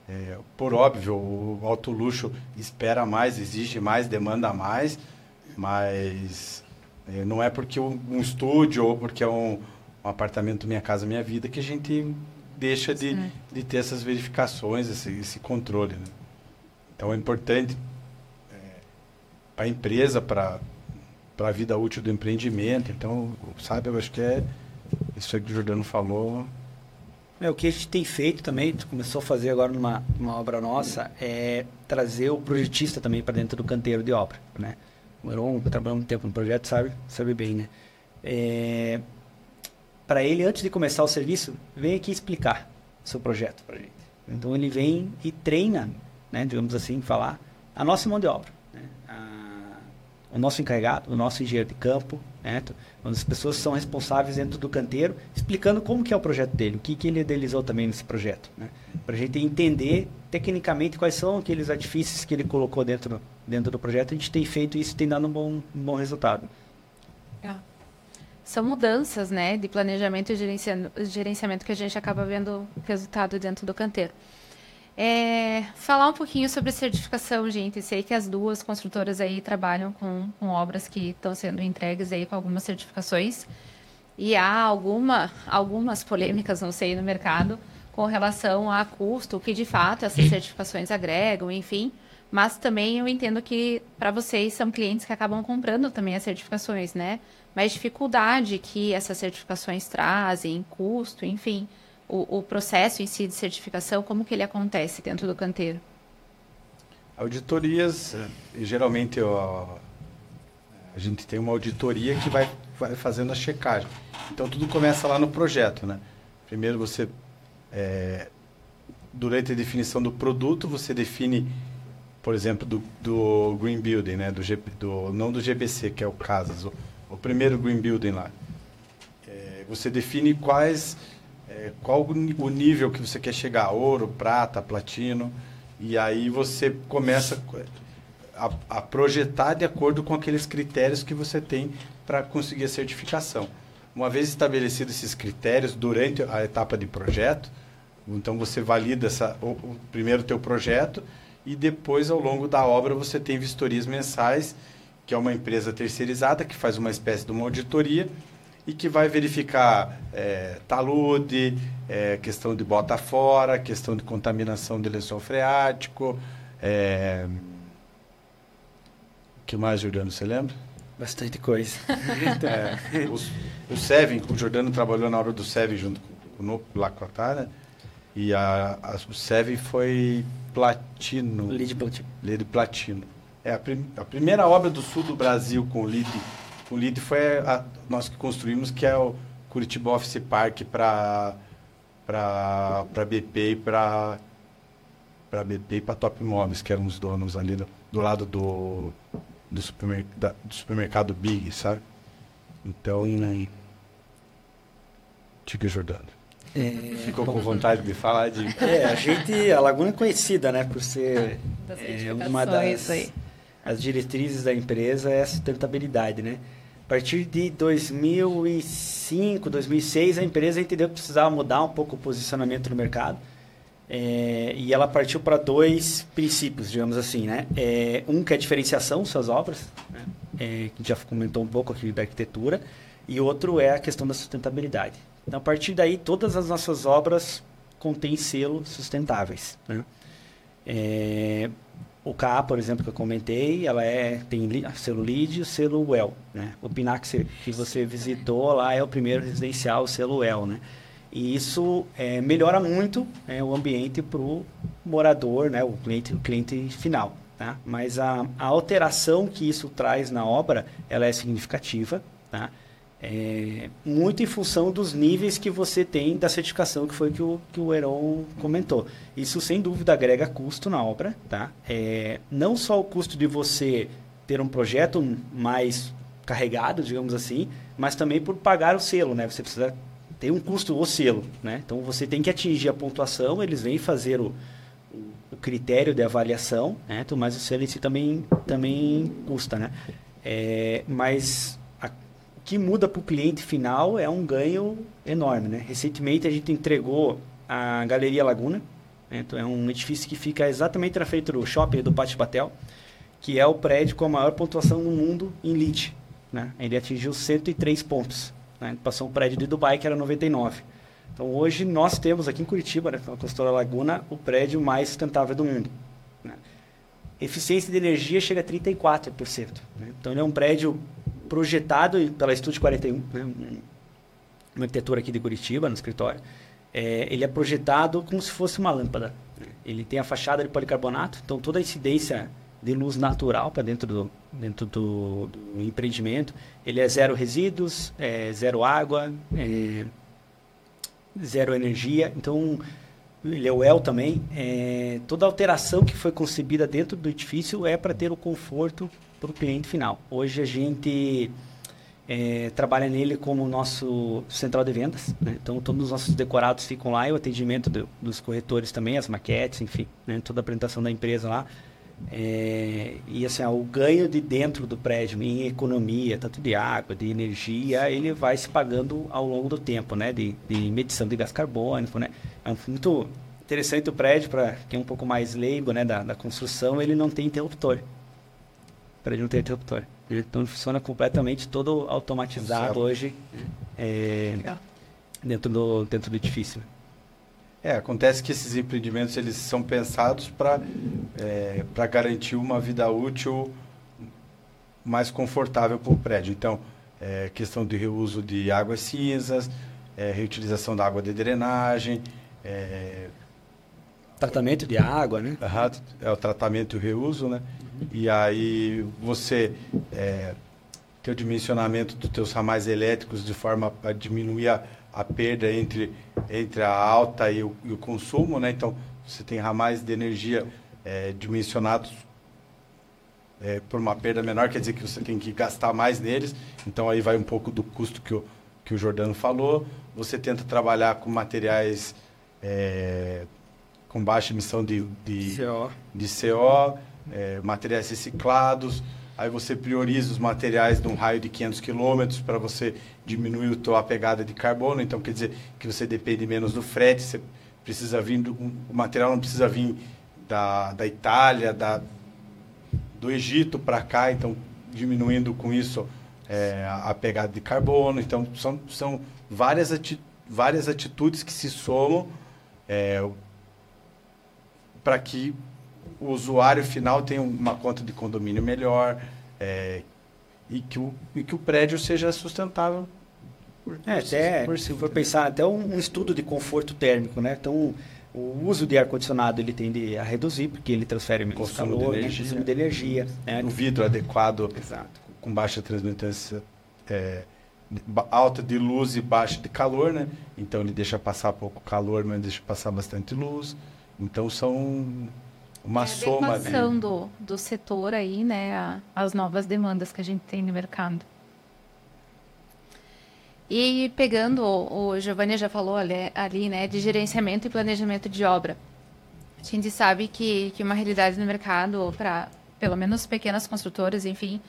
é, por óbvio, o alto luxo espera mais, exige mais, demanda mais, mas é, não é porque um, um estúdio ou porque é um, um, apartamento Minha Casa Minha Vida que a gente deixa de, de ter essas verificações, esse, esse controle. Né? Então é importante é, para a empresa, para a vida útil do empreendimento. Então, sabe, eu acho que é isso que o Jordano falou. É, o que a gente tem feito também, começou a fazer agora numa, numa obra nossa, é trazer o projetista também para dentro do canteiro de obra, né? O Heron trabalhou muito tempo no projeto, sabe, sabe bem, né? É, para ele, antes de começar o serviço, vem aqui explicar seu projeto para gente. Então ele vem e treina, né, digamos assim, falar a nossa mão de obra, né? a, o nosso encarregado, o nosso engenheiro de campo, né? as pessoas são responsáveis dentro do canteiro, explicando como que é o projeto dele, o que, que ele idealizou também nesse projeto, né? para a gente entender tecnicamente quais são aqueles artifícios que ele colocou dentro dentro do projeto, a gente tem feito isso tem dado um bom, um bom resultado. É. São mudanças né, de planejamento e gerenciamento que a gente acaba vendo resultado dentro do canteiro. É, falar um pouquinho sobre certificação, gente. Sei que as duas construtoras aí trabalham com, com obras que estão sendo entregues aí com algumas certificações. E há alguma, algumas polêmicas, não sei, no mercado com relação a custo, que de fato essas certificações agregam, enfim. Mas também eu entendo que para vocês são clientes que acabam comprando também as certificações, né? Mas dificuldade que essas certificações trazem, custo, enfim, o, o processo em si de certificação, como que ele acontece dentro do canteiro? Auditorias, eh, geralmente a gente tem uma auditoria que vai, vai fazendo a checagem. Então tudo começa lá no projeto, né? Primeiro você, é, durante a definição do produto, você define por exemplo, do, do Green Building, né? do, do, não do GBC, que é o Casas, o, o primeiro Green Building lá. É, você define quais, é, qual o nível que você quer chegar, ouro, prata, platino, e aí você começa a, a projetar de acordo com aqueles critérios que você tem para conseguir a certificação. Uma vez estabelecidos esses critérios durante a etapa de projeto, então você valida essa, o, o primeiro teu projeto e depois ao longo da obra você tem vistorias mensais, que é uma empresa terceirizada que faz uma espécie de uma auditoria e que vai verificar é, talude, é, questão de bota fora, questão de contaminação de lençol freático. É... O que mais, Jordano, você lembra? Bastante coisa. *laughs* é, o, o Seven, o Jordano trabalhou na hora do Seven junto com o lá com a Tara, e a, a, o Seven foi platino. Lead platino. Lead platino. É a, prim, a primeira obra do sul do Brasil com lead o lead foi a, nós que construímos, que é o Curitiba Office Park para para BP e para para BP e para Top Imóveis, que eram os donos ali do, do lado do do, supermer, da, do supermercado Big, sabe? Então, né? Diga, Jordano. É, Ficou com vontade de falar de. *laughs* É, a gente, a Laguna é conhecida, né, por ser é, uma das as diretrizes da empresa é a sustentabilidade, né? Partir de 2005, 2006, a empresa entendeu que precisava mudar um pouco o posicionamento no mercado. É, e ela partiu para dois princípios, digamos assim, né? É, um que é a diferenciação suas obras, né? é, que já comentou um pouco aqui da arquitetura, e outro é a questão da sustentabilidade. Então, a partir daí, todas as nossas obras contêm selos sustentáveis. Né? O K, por exemplo, que eu comentei, ela é tem selo LEED e o selo né? O Pinac que você visitou lá é o primeiro residencial, o selo né? E isso é, melhora muito é, o ambiente para o morador, né? O cliente, o cliente final, tá? Mas a, a alteração que isso traz na obra, ela é significativa, tá? É, muito em função dos níveis que você tem da certificação, que foi que o que o Heron comentou. Isso, sem dúvida, agrega custo na obra. Tá? É, não só o custo de você ter um projeto mais carregado, digamos assim, mas também por pagar o selo. Né? Você precisa ter um custo o selo. Né? Então, você tem que atingir a pontuação, eles vêm fazer o, o critério de avaliação, né? Mas o selo em si também, também custa. Né? É, mas que muda para o cliente final é um ganho enorme. Né? Recentemente a gente entregou a Galeria Laguna, né? então é um edifício que fica exatamente na frente do shopping do Pátio Batel, que é o prédio com a maior pontuação no mundo em LEED. Né? Ele atingiu 103 pontos. Né? Passou um prédio de Dubai que era 99. Então hoje nós temos aqui em Curitiba, né, na Construtora Laguna, o prédio mais sustentável do mundo. Né? Eficiência de energia chega a 34%. Né? Então ele é um prédio projetado pela Estúdio 41, né, uma arquitetura aqui de Curitiba, no escritório. É, ele é projetado como se fosse uma lâmpada. Ele tem a fachada de policarbonato, então toda a incidência de luz natural para dentro do dentro do, do, empreendimento. Ele é zero resíduos, é zero água, é zero energia. Então ele é o El também. É, toda alteração que foi concebida dentro do edifício é para ter o conforto para o cliente final. Hoje a gente é, trabalha nele como nosso central de vendas, né? então todos os nossos decorados ficam lá e o atendimento do, dos corretores também, as maquetes, enfim, né? toda a apresentação da empresa lá. É, e assim, o ganho de dentro do prédio em economia, tanto de água, de energia, ele vai se pagando ao longo do tempo, né? De, de medição de gás carbônico, né? É muito interessante o prédio, para quem é um pouco mais leigo né, da, da construção, ele não tem interruptor para ele não ter interruptor. Então funciona completamente todo automatizado hoje é, dentro, do, dentro do edifício. É, acontece que esses empreendimentos eles são pensados para é, para garantir uma vida útil mais confortável para o prédio. Então, é, questão de reuso de águas cinzas, é, reutilização da água de drenagem, é, tratamento de água, né? É o tratamento e o reuso, né? E aí você é, tem o dimensionamento dos teus ramais elétricos de forma a diminuir a, a perda entre, entre a alta e o, e o, consumo, né? Então, você tem ramais de energia é, dimensionados é, por uma perda menor, quer dizer que você tem que gastar mais neles. Então, aí vai um pouco do custo que o, que o Jordano falou. Você tenta trabalhar com materiais é, com baixa emissão de, de, CO. De CO é, materiais reciclados, aí você prioriza os materiais num raio de 500 quilômetros para você diminuir a tua pegada de carbono, então quer dizer que você depende menos do frete, você precisa vir, do, o material não precisa vir da, da Itália, da, do Egito para cá, então diminuindo com isso é, a pegada de carbono. Então, são, são várias, ati várias atitudes que se somam é, para que o usuário final tenha uma conta de condomínio melhor é, e, que o, e que o prédio seja sustentável. Por, é, até, por se for pensar, até um, um estudo de conforto térmico, né? Então, o uso de ar-condicionado ele tende a reduzir, porque ele transfere menos consumo calor, de né? energia, consumo de energia. Né? O vidro adequado, Exato. com baixa transmitância, é, alta de luz e baixa de calor, né? Então ele deixa passar pouco calor, mas deixa passar bastante luz. Então são uma é soma. A do, do setor aí, né? A, as novas demandas que a gente tem no mercado. E pegando, o Giovanni já falou ali, ali, né, de gerenciamento e planejamento de obra. A gente sabe que, que uma realidade no mercado, para pelo menos pequenas construtoras, enfim,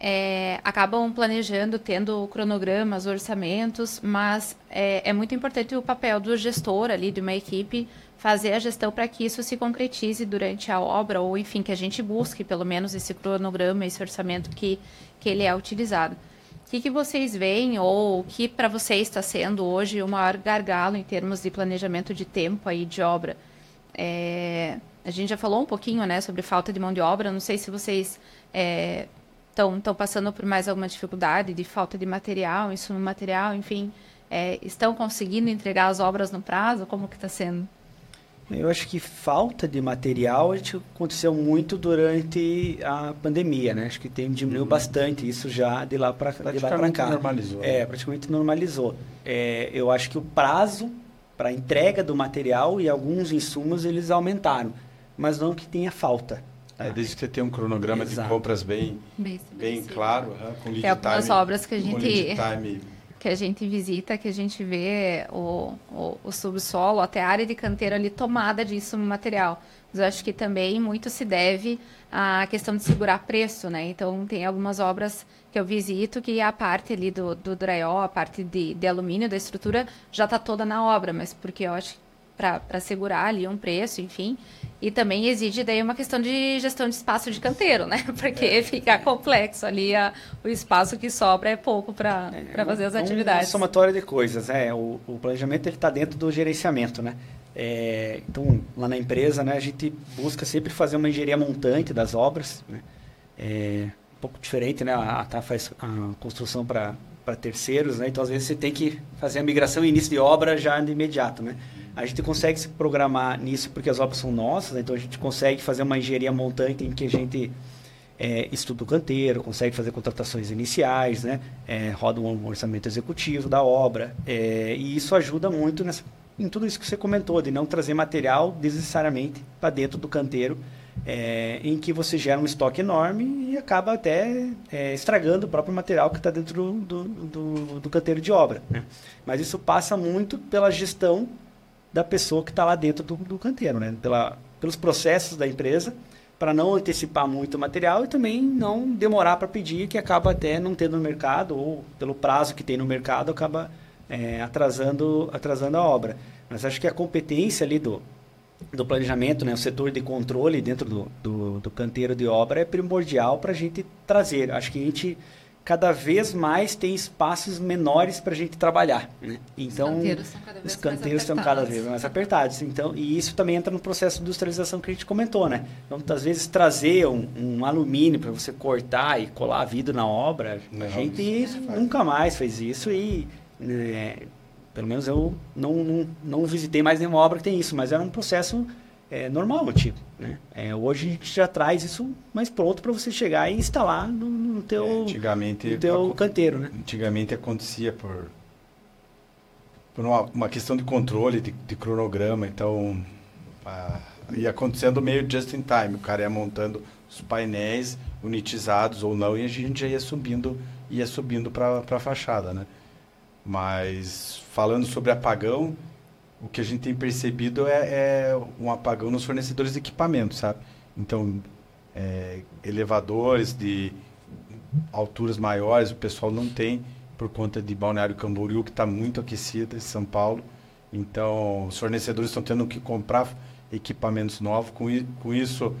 é, acabam planejando, tendo cronogramas, orçamentos, mas é, é, muito importante o papel do gestor ali, de uma equipe, fazer a gestão para que isso se concretize durante a obra, ou enfim, que a gente busque pelo menos esse cronograma, esse orçamento que, que ele é utilizado. O que, que vocês veem ou o que para vocês está sendo hoje o maior gargalo em termos de planejamento de tempo aí de obra? É, a gente já falou um pouquinho né, sobre falta de mão de obra. Não sei se vocês estão passando por mais alguma dificuldade de falta de material, insumo material, enfim. É, estão conseguindo entregar as obras no prazo? Como que está sendo? Eu acho que falta de material aconteceu muito durante a pandemia, né? Acho que tem diminuiu uhum. bastante isso já de lá para de lá para cá. normalizou. É, praticamente normalizou. É, eu acho que o prazo para entrega do material e alguns insumos eles aumentaram, mas não que tenha falta. É, desde que você tenha um cronograma Exato. de compras bem, bem, bem claro, com lead é algumas obras que a gente que a gente visita, que a gente vê o, o, o, subsolo, até a área de canteiro ali tomada de insumo material. Mas eu acho que também muito se deve à questão de segurar preço, né? Então, tem algumas obras que eu visito que a parte ali do, do drywall, a parte de, de alumínio da estrutura já está toda na obra, mas porque eu acho que para segurar ali um preço, enfim. E também exige daí uma questão de gestão de espaço de canteiro, né? *laughs* Porque é. fica complexo ali, a, o espaço que sobra é pouco para é, fazer as atividades. Uma somatória de coisas, é. O, o planejamento ele está dentro do gerenciamento, né? É, então, lá na empresa, né, a gente busca sempre fazer uma engenharia montante das obras, né? É, um pouco diferente, né? A TAF faz a construção para terceiros, né? Então, às vezes, você tem que fazer a migração e início de obra já de imediato, né? A gente consegue se programar nisso porque as obras são nossas, né? então a gente consegue fazer uma engenharia montante em que a gente é, estuda o canteiro, consegue fazer contratações iniciais, né? É, roda um orçamento executivo da obra. É, e isso ajuda muito nessa, em tudo isso que você comentou, de não trazer material desnecessariamente para dentro do canteiro, é, em que você gera um estoque enorme e acaba até é, estragando o próprio material que está dentro do, do, do, canteiro de obra. Né? Mas isso passa muito pela gestão da pessoa que está lá dentro do, do canteiro, né? Pela, pelos processos da empresa, para não antecipar muito o material e também não demorar para pedir, que acaba até não tendo no mercado, ou pelo prazo que tem no mercado, acaba é, atrasando, atrasando a obra. Mas acho que a competência ali do, do planejamento, né, o setor de controle dentro do, do, do canteiro de obra é primordial para a gente trazer. Acho que a gente cada vez mais tem espaços menores para a gente trabalhar. Né? Então, os canteiros estão cada vez mais apertados. Então, e isso também entra no processo de industrialização que a gente comentou, né? Então, muitas vezes trazer um, um alumínio para você cortar e colar vidro na obra, não, a gente nunca mais fez isso e né, pelo menos eu não, não, não visitei mais nenhuma obra que tem isso, mas era um processo é, normal no tipo. Né? É, hoje a gente já traz isso mais pronto para você chegar e instalar no, no teu, é, antigamente, no teu canteiro. Né? Antigamente acontecia por, por uma, uma questão de controle, de, de cronograma. Então, a, ia acontecendo meio just in time. O cara ia montando os painéis unitizados ou não e a gente já ia subindo ia subindo para a fachada, né? Mas falando sobre apagão, o que a gente tem percebido é, é um apagão nos fornecedores de equipamento, sabe? Então, é, elevadores de alturas maiores, o pessoal não tem por conta de Balneário Camboriú, que está muito aquecida em São Paulo. Então, os fornecedores estão tendo que comprar equipamentos novos. Com, com isso,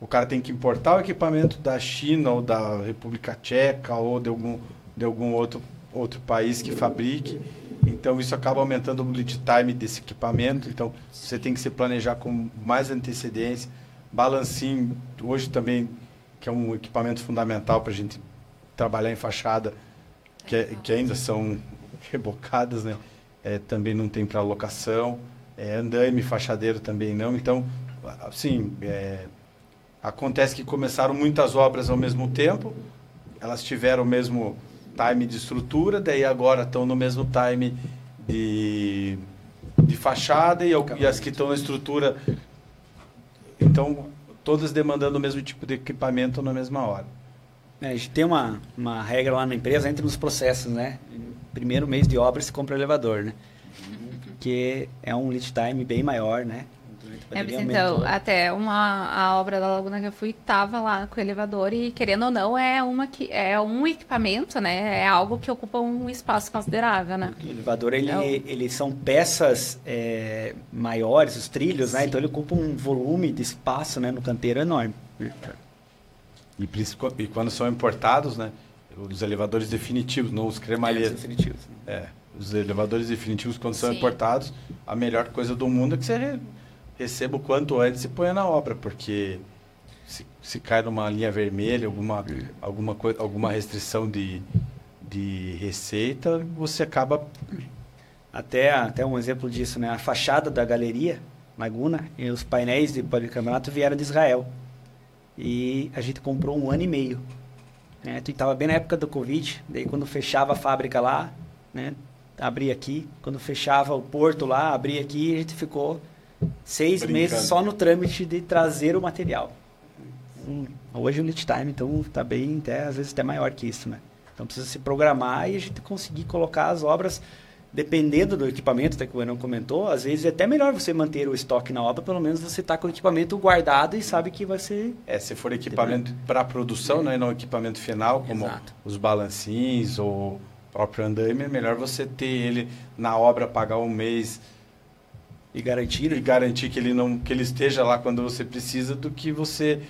o cara tem que importar o equipamento da China ou da República Tcheca ou de algum, de algum outro, outro país que fabrique. Então, isso acaba aumentando o lead time desse equipamento. Então, você tem que se planejar com mais antecedência. Balancinho, hoje também, que é um equipamento fundamental para a gente trabalhar em fachada, que, é, que ainda são *laughs* rebocadas, né? É, também não tem para locação. É, andaime, fachadeiro também não. Então, assim, é, acontece que começaram muitas obras ao mesmo tempo, elas tiveram o mesmo time de estrutura, daí agora estão no mesmo time de, de fachada e, e as que estão na estrutura, então todas demandando o mesmo tipo de equipamento na mesma hora. É, a gente tem uma, uma regra lá na empresa, entre nos processos, né? Primeiro mês de obra se compra elevador, né? Que é um lead time bem maior, né? É, então, até uma, a obra da Laguna que eu fui tava lá com o elevador e, querendo ou não, é, uma que, é um equipamento, né? É algo que ocupa um espaço considerável, né? O elevador, ele, então, ele são peças é, maiores, os trilhos, né? Então, ele ocupa um volume de espaço né? no canteiro enorme. E, e quando são importados, né? Os elevadores definitivos, não os cremalheiros. É, definitivos. Né? É, os elevadores definitivos, quando Sim. são importados, a melhor coisa do mundo é que você receba o quanto antes e ponha na obra, porque se, se cai numa linha vermelha, alguma, alguma, coisa, alguma restrição de, de receita, você acaba... Até, até um exemplo disso, né? A fachada da galeria Laguna e os painéis de policampeonato vieram de Israel. E a gente comprou um ano e meio. Né? Tu estava bem na época do Covid, daí quando fechava a fábrica lá, né? abria aqui. Quando fechava o porto lá, abria aqui e a gente ficou seis Brincando. meses só no trâmite de trazer o material. Hum, hoje o lead time, então, está bem, até, às vezes até maior que isso, né? Então precisa se programar e a gente conseguir colocar as obras dependendo do equipamento até que o Enan comentou, às vezes é até melhor você manter o estoque na obra, pelo menos você está com o equipamento guardado e sabe que vai ser... É, se for equipamento para produção, é. né, não equipamento final, como Exato. os balancins ou o próprio andaime, é melhor você ter ele na obra, pagar um mês... E garantir, né? E garantir que ele, não, que ele esteja lá quando você precisa, do que você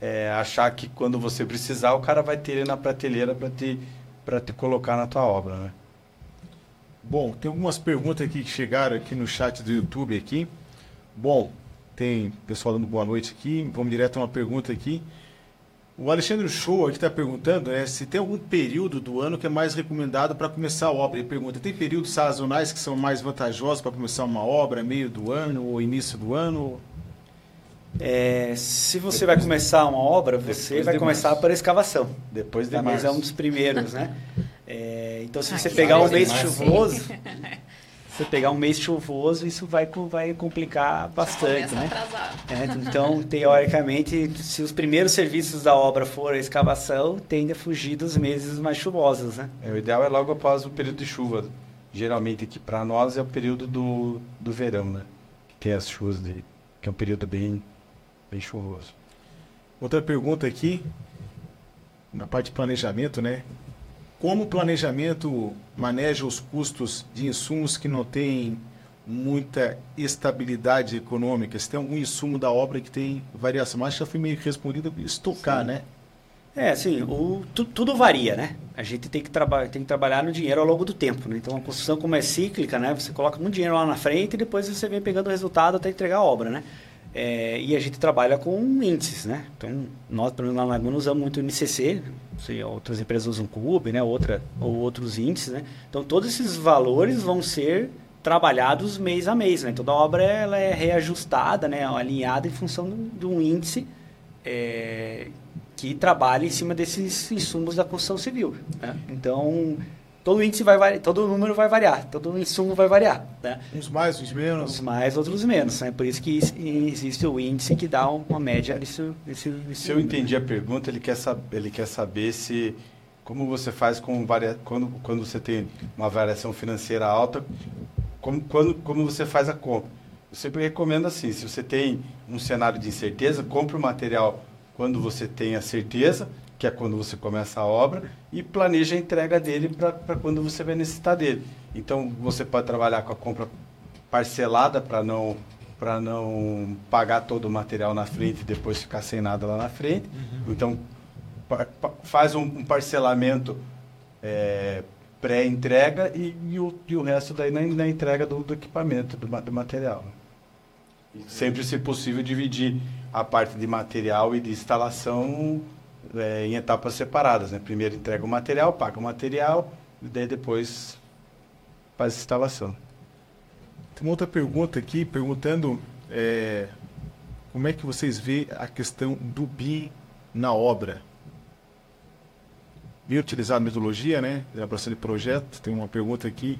é, achar que quando você precisar, o cara vai ter ele na prateleira para te, te colocar na tua obra, né? Bom, tem algumas perguntas aqui que chegaram aqui no chat do YouTube aqui. Bom, tem pessoal dando boa noite aqui. Vamos direto a uma pergunta aqui. O Alexandre Show aqui está perguntando é, se tem algum período do ano que é mais recomendado para começar a obra. Ele pergunta, tem períodos sazonais que são mais vantajosos para começar uma obra, meio do ano ou início do ano? É, se você Depois vai começar uma obra, você vai começar março. por escavação. Depois de Mas é um dos primeiros, né? É, então, se você pegar um mês chuvoso, *laughs* você pegar um mês chuvoso, isso vai, vai complicar bastante, né? É, então, teoricamente, se os primeiros serviços da obra forem a escavação, tende a fugir dos meses mais chuvosos, né? É, o ideal é logo após o período de chuva. Geralmente, aqui para nós é o período do, do verão, né? Que tem as chuvas, de, que é um período bem, bem chuvoso. Outra pergunta aqui, na parte de planejamento, né? Como o planejamento maneja os custos de insumos que não têm muita estabilidade econômica? Se tem algum insumo da obra que tem variação? Mas já foi meio respondido estocar, Sim. né? É, assim, o, tu, tudo varia, né? A gente tem que, tem que trabalhar no dinheiro ao longo do tempo, né? Então, a construção, como é cíclica, né? Você coloca muito dinheiro lá na frente e depois você vem pegando o resultado até entregar a obra, né? É, e a gente trabalha com índices, né? Então, nós, pelo menos lá na Laguna, usamos muito o NCC, sei, outras empresas usam CUB, né? Outra, ou outros índices, né? Então, todos esses valores vão ser trabalhados mês a mês, né? Toda obra ela é reajustada, né? Alinhada em função de um índice é, que trabalha em cima desses insumos da construção civil. Né? Então, todo índice vai variar, todo número vai variar, todo insumo vai variar. Né? Uns mais, uns menos. Uns mais, outros menos. Né? Por isso que existe o índice que dá uma média desse, desse, desse Se eu entendi a pergunta, ele quer, saber, ele quer saber se como você faz com varia, quando, quando você tem uma variação financeira alta, como, quando, como você faz a compra. Eu sempre recomendo assim, se você tem um cenário de incerteza, compre o material quando você tem a certeza, que é quando você começa a obra, e planeja a entrega dele para quando você vai necessitar dele. Então, você pode trabalhar com a compra parcelada para não para não pagar todo o material na frente e depois ficar sem nada lá na frente. Uhum. Então, faz um, um parcelamento é, pré-entrega e, e, o, e o resto daí na, na entrega do, do equipamento, do, do material. Sempre, se possível, dividir a parte de material e de instalação é, em etapas separadas. Né? Primeiro entrega o material, paga o material, e daí depois faz a instalação. Tem uma outra pergunta aqui, perguntando é, como é que vocês vê a questão do BIM na obra? Bem utilizado metodologia, né? Elaboração de projeto. Tem uma pergunta aqui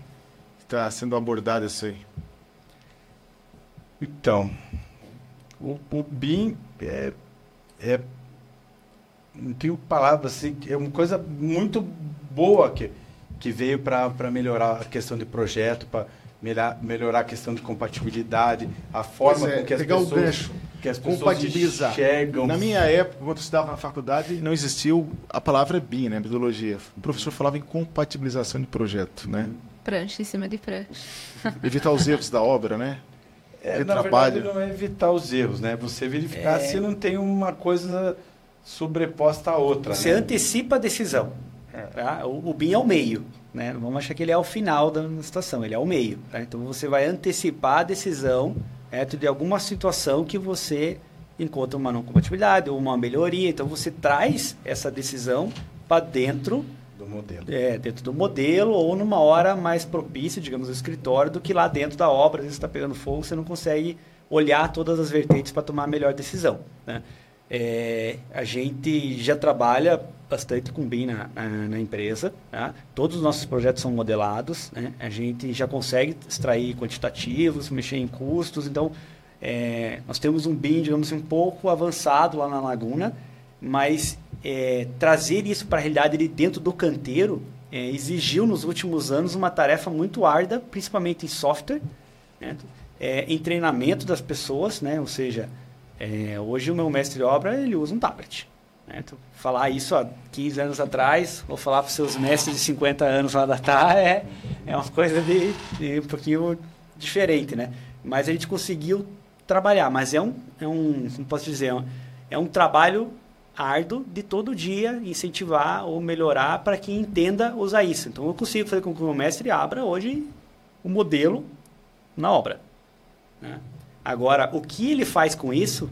que está sendo abordada isso aí. Então, o, o BIM é, é não tenho palavras assim, é uma coisa muito boa que, que veio para melhorar a questão de projeto, para melhorar, melhorar a questão de compatibilidade, a forma é, com que as pegar pessoas, o gancho, que as pessoas compatibilizar. enxergam. Na minha época, quando eu estudava na faculdade, não existia a palavra BIM, né, metodologia. O professor falava em compatibilização de projeto, né? Prancha em cima de prancha. *laughs* Evitar os erros da obra, né? É, na trabalho. verdade, não é evitar os erros, né? Você verificar é... se não tem uma coisa sobreposta à outra. Você né? antecipa a decisão. É. Tá? O, o BIM é o meio. Né? Não vamos achar que ele é o final da situação, ele é o meio. Tá? Então você vai antecipar a decisão é, de alguma situação que você encontra uma não compatibilidade ou uma melhoria. Então você traz essa decisão para dentro do modelo. É, dentro do modelo ou numa hora mais propícia, digamos, no escritório, do que lá dentro da obra. Às vezes está pegando fogo, você não consegue olhar todas as vertentes para tomar a melhor decisão. Né? É, a gente já trabalha bastante com BIM na, na, na empresa. Tá? Todos os nossos projetos são modelados. Né? A gente já consegue extrair quantitativos, mexer em custos. Então, é, nós temos um BIM, digamos assim, um pouco avançado lá na Laguna, mas é, trazer isso para a realidade de dentro do canteiro é, exigiu nos últimos anos uma tarefa muito árdua, principalmente em software, né? É, em treinamento das pessoas, né? ou seja, é, hoje o meu mestre de obra ele usa um tablet. Né? Então, falar isso há 15 anos atrás, ou falar para os seus mestres de 50 anos lá da TAR, é, é uma coisa de, de, um pouquinho diferente, né? Mas a gente conseguiu trabalhar, mas é um, é um como posso dizer, é um, é um trabalho árduo de todo dia incentivar ou melhorar para quem entenda usar isso. Então eu consigo fazer com que o mestre abra hoje o modelo na obra. Né? Agora, o que ele faz com isso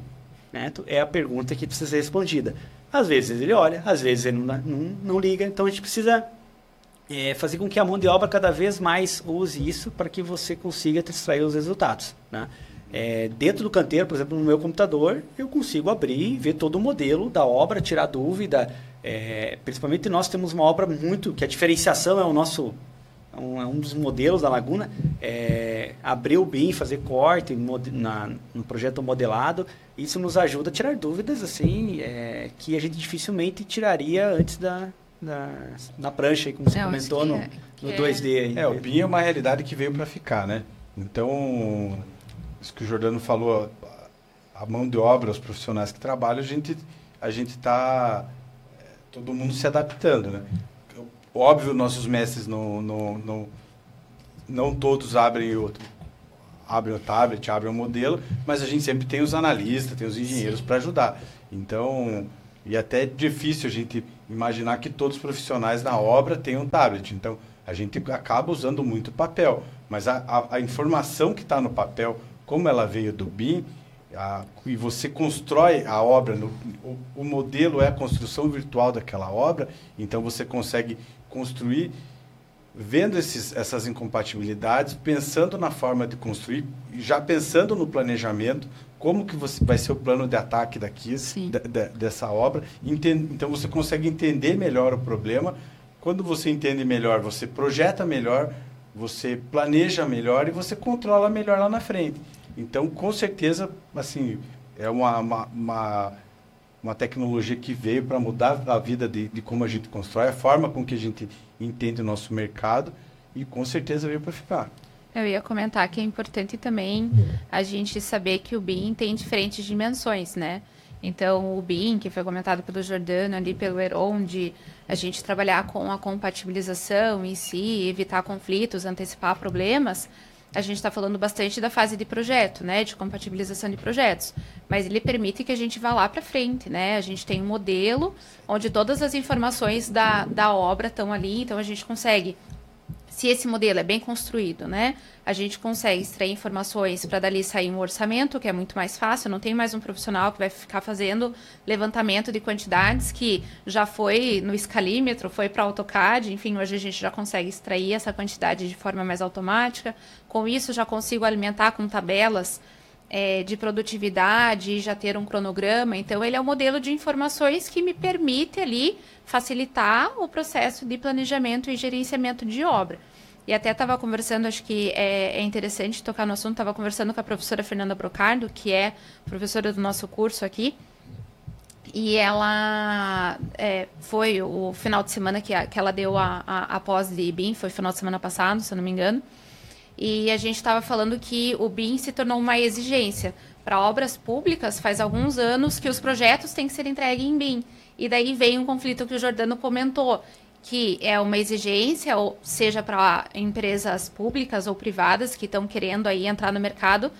né, é a pergunta que precisa ser respondida. Às vezes ele olha, às vezes ele não, não, não liga. Então a gente precisa é, fazer com que a mão de obra cada vez mais use isso para que você consiga extrair os resultados. Né? É, dentro do canteiro, por exemplo, no meu computador, eu consigo abrir e ver todo o modelo da obra, tirar dúvida. É, principalmente nós temos uma obra muito que a diferenciação é o nosso um, é um dos modelos da Laguna, é, abrir o BIM, fazer corte na, no projeto modelado, isso nos ajuda a tirar dúvidas assim é, que a gente dificilmente tiraria antes da, da na prancha, como você comentou no, é, no 2D. Aí. É, o BIM é uma realidade que veio para ficar, né? Então, isso que o Jordano falou, a mão de obra, os profissionais que trabalham, a gente a gente está é, todo mundo se adaptando, né? Óbvio, nossos mestres não, não, não, não todos abrem o, abrem o tablet, abrem o modelo, mas a gente sempre tem os analistas, tem os engenheiros para ajudar. Então, e até é difícil a gente imaginar que todos os profissionais na obra tenham um tablet. Então, a gente acaba usando muito papel. Mas a, a, a informação que está no papel, como ela veio do BIM, a, e você constrói a obra, no, o, o, modelo é a construção virtual daquela obra, então você consegue construir vendo esses, essas incompatibilidades, pensando na forma de construir, já pensando no planejamento, como que você vai ser o plano de ataque daqui, de, de, dessa obra. Entende, então você consegue entender melhor o problema. Quando você entende melhor, você projeta melhor, você planeja melhor e você controla melhor lá na frente. Então, com certeza, assim, é uma, uma, uma uma tecnologia que veio para mudar a vida de, de, como a gente constrói, a forma com que a gente entende o nosso mercado e com certeza veio para ficar. Eu ia comentar que é importante também a gente saber que o BIM tem diferentes dimensões, né? Então, o BIM, que foi comentado pelo Jordano ali, pelo Heron, de a gente trabalhar com a compatibilização em si, evitar conflitos, antecipar problemas, a gente está falando bastante da fase de projeto, né, de compatibilização de projetos, mas ele permite que a gente vá lá para frente, né? A gente tem um modelo onde todas as informações da, da obra estão ali, então a gente consegue se esse modelo é bem construído, né, a gente consegue extrair informações para dali sair um orçamento, que é muito mais fácil, não tem mais um profissional que vai ficar fazendo levantamento de quantidades que já foi no escalímetro, foi para AutoCAD, enfim, hoje a gente já consegue extrair essa quantidade de forma mais automática. Com isso, já consigo alimentar com tabelas é, de produtividade e já ter um cronograma. Então, ele é um modelo de informações que me permite ali facilitar o processo de planejamento e gerenciamento de obra. E até estava conversando, acho que é, é, interessante tocar no assunto, estava conversando com a professora Fernanda Brocardo, que é professora do nosso curso aqui, e ela é, foi o final de semana que, a, que ela deu a, a, a pós de foi final de semana passado, se eu não me engano, e a gente estava falando que o BIM se tornou uma exigência. Para obras públicas, faz alguns anos que os projetos têm que ser entregues em BIM. E daí vem um conflito que o Jordano comentou, que é uma exigência, ou seja para empresas públicas ou privadas que estão querendo aí entrar no mercado,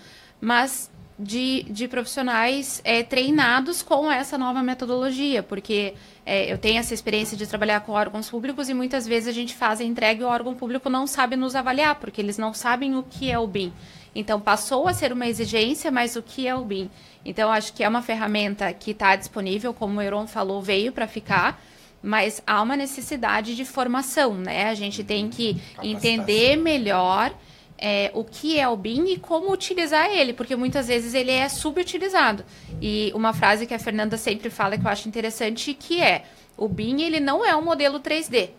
mas de, de profissionais é, treinados com essa nova metodologia, porque é, eu tenho essa experiência de trabalhar com órgãos públicos e muitas vezes a gente faz a entrega e o órgão público não sabe nos avaliar, porque eles não sabem o que é o BIM. Então, passou a ser uma exigência, mas o que é o BIM? Então, acho que é uma ferramenta que está disponível, como o Euron falou, veio para ficar, mas há uma necessidade de formação, né? A gente tem que entender melhor é, o que é o BIM e como utilizar ele, porque muitas vezes ele é subutilizado. E uma frase que a Fernanda sempre fala que eu acho interessante que é o BIM ele não é um modelo 3D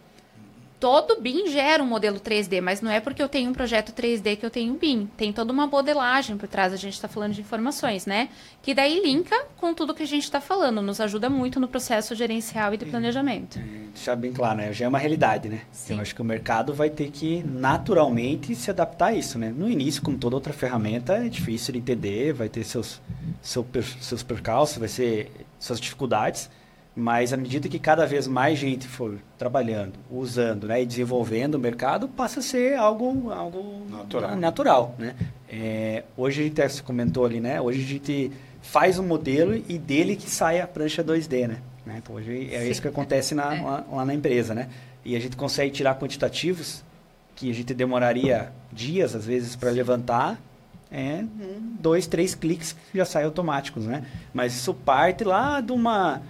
todo BIM gera um modelo 3D, mas não é porque eu tenho um projeto 3D que eu tenho um BIM. Tem toda uma modelagem por trás, a gente está falando de informações, né? Que daí linka com tudo que a gente está falando, nos ajuda muito no processo gerencial e de planejamento. Deixar bem claro, né? Já é uma realidade, né? Sim. Eu acho que o mercado vai ter que naturalmente se adaptar a isso, né? No início, como toda outra ferramenta, é difícil de entender, vai ter seus, seu, seus percalços, vai ser suas dificuldades, mas à medida que cada vez mais gente for trabalhando, usando né, e desenvolvendo o mercado, passa a ser algo, algo natural. natural né? É, hoje a gente comentou ali, né? Hoje a gente faz um modelo e dele que sai a prancha 2D, né? né? Então, hoje é Sim. isso que acontece na, é. lá, lá, na empresa, né? E a gente consegue tirar quantitativos que a gente demoraria dias, às vezes, para levantar, é dois, três cliques que já saem automáticos, né? Mas isso parte lá de uma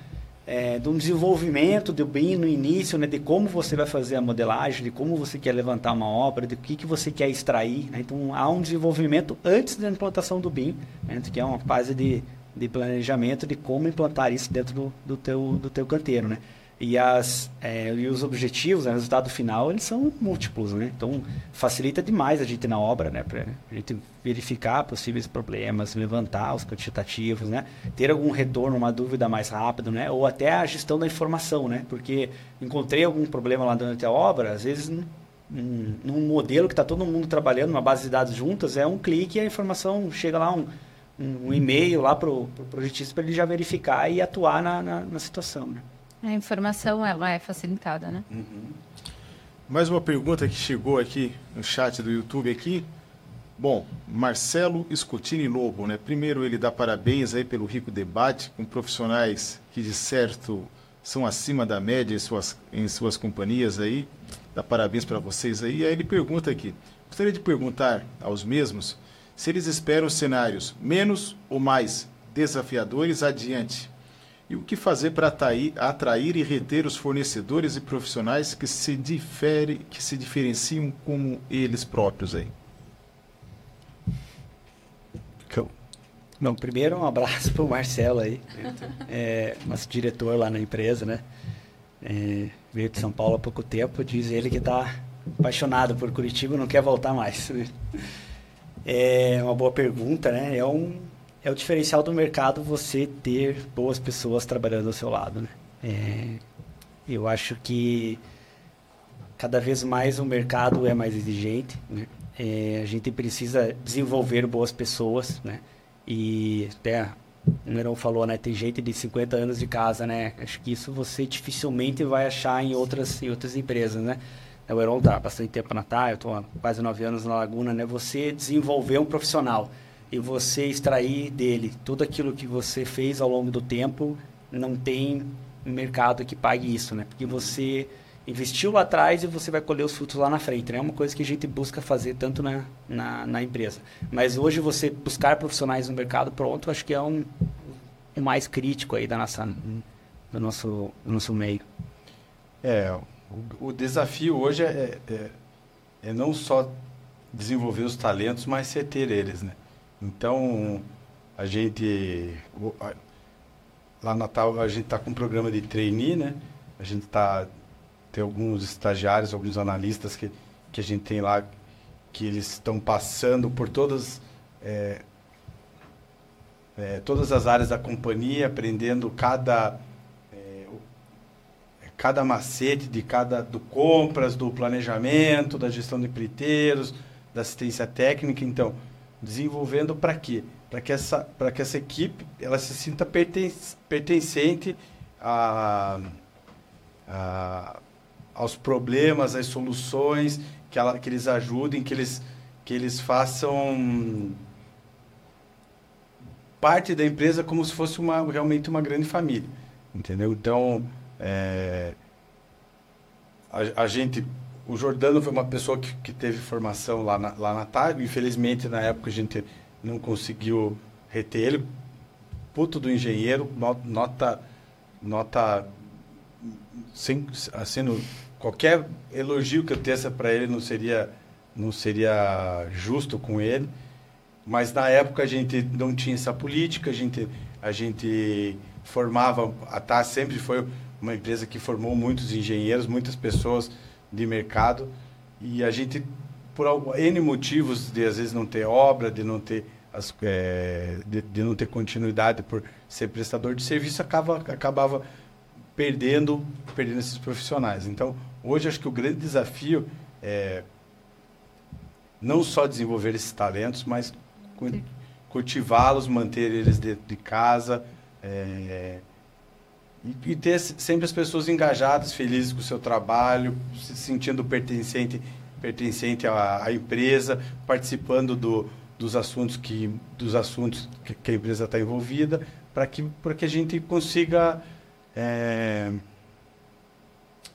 é, de um desenvolvimento do BIM no início, né, de como você vai fazer a modelagem, de como você quer levantar uma obra, de o que, que você quer extrair. Né? Então, há um desenvolvimento antes da implantação do BIM, né, que é uma fase de, de planejamento de como implantar isso dentro do, do, teu, do teu canteiro. Né? E, as, é, e os objetivos, né, o resultado final, eles são múltiplos, né? Então, facilita demais a gente na obra, né? Para a gente verificar possíveis problemas, levantar os quantitativos, né? Ter algum retorno, uma dúvida mais rápido, né? Ou até a gestão da informação, né? Porque encontrei algum problema lá durante a obra, às vezes num, modelo que está todo mundo trabalhando, uma base de dados juntas, é um clique e a informação chega lá, um, um, um e-mail lá para o pro projetista para ele já verificar e atuar na, na, na situação, né? A informação ela é facilitada, né? Uhum. Mais uma pergunta que chegou aqui no chat do YouTube aqui. Bom, Marcelo Scutini Lobo, né? Primeiro ele dá parabéns aí pelo rico debate com profissionais que de certo são acima da média em suas, em suas companhias aí. Dá parabéns para vocês aí. Aí ele pergunta aqui. Gostaria de perguntar aos mesmos se eles esperam cenários menos ou mais desafiadores adiante e o que fazer para atrair, atrair, e reter os fornecedores e profissionais que se, difere, que se diferenciam como eles próprios aí? Bom, primeiro um abraço *laughs* para o Marcelo aí, é, nosso diretor lá na empresa, né? É, veio de São Paulo há pouco tempo, diz ele que está apaixonado por Curitiba e não quer voltar mais. Né? É uma boa pergunta, né? É um, é o diferencial do mercado você ter boas pessoas trabalhando ao seu lado. Né? É, eu acho que cada vez mais o mercado é mais exigente. Né? É, a gente precisa desenvolver boas pessoas. Né? E até o Nerão falou, né? Tem gente de 50 anos de casa, né? Acho que isso você dificilmente vai achar em outras, em outras empresas, né? O Heron está bastante tempo na TAI, eu estou há quase nove anos na Laguna, né? Você desenvolver um profissional e você extrair dele tudo aquilo que você fez ao longo do tempo, não tem mercado que pague isso, né? Porque você investiu lá atrás e você vai colher os frutos lá na frente. Né? É uma coisa que a gente busca fazer tanto na, na, na empresa. Mas hoje você buscar profissionais no mercado pronto, acho que é um, o mais crítico aí da nossa, do, nosso, do nosso meio. É, o, o desafio hoje é, é, é, não só desenvolver os talentos, mas ser ter eles, né? Então, a gente... Lá na Natal, a gente está com um programa de trainee, né? A gente está tem alguns estagiários, alguns analistas que, que a gente tem lá, que eles estão passando por todas, é, é, todas as áreas da companhia, aprendendo cada, é, cada macete de cada do compras, do planejamento, da gestão de empreiteiros, da assistência técnica. Então, desenvolvendo para quê? Para que, essa, que essa equipe ela se sinta pertencente a, a aos problemas, às soluções, que, ela, que eles ajudem, que eles, que eles façam parte da empresa como se fosse uma, realmente uma grande família. Entendeu? Então, é, a, a, gente. O Jordano foi uma pessoa que, que teve formação lá na, lá na TAG. Infelizmente, na época, a gente não conseguiu reter ele. Puto do engenheiro, nota, nota sem, assim, no, qualquer elogio que eu tesse para ele não seria não seria justo com ele mas na época a gente não tinha essa política a gente a gente formava a TAS sempre foi uma empresa que formou muitos engenheiros muitas pessoas de mercado e a gente por n motivos de às vezes não ter obra de não ter as, é, de, de, não ter continuidade por ser prestador de serviço acaba acabava perdendo, perdendo esses profissionais. Então, hoje acho que o grande desafio é não só desenvolver esses talentos, mas cultivá-los, manter eles dentro de casa é, e, e, ter sempre as pessoas engajadas, felizes com o seu trabalho, se sentindo pertencente, pertencente à, à empresa, participando do, dos assuntos que dos assuntos que, que a empresa está envolvida, para que para que a gente consiga é,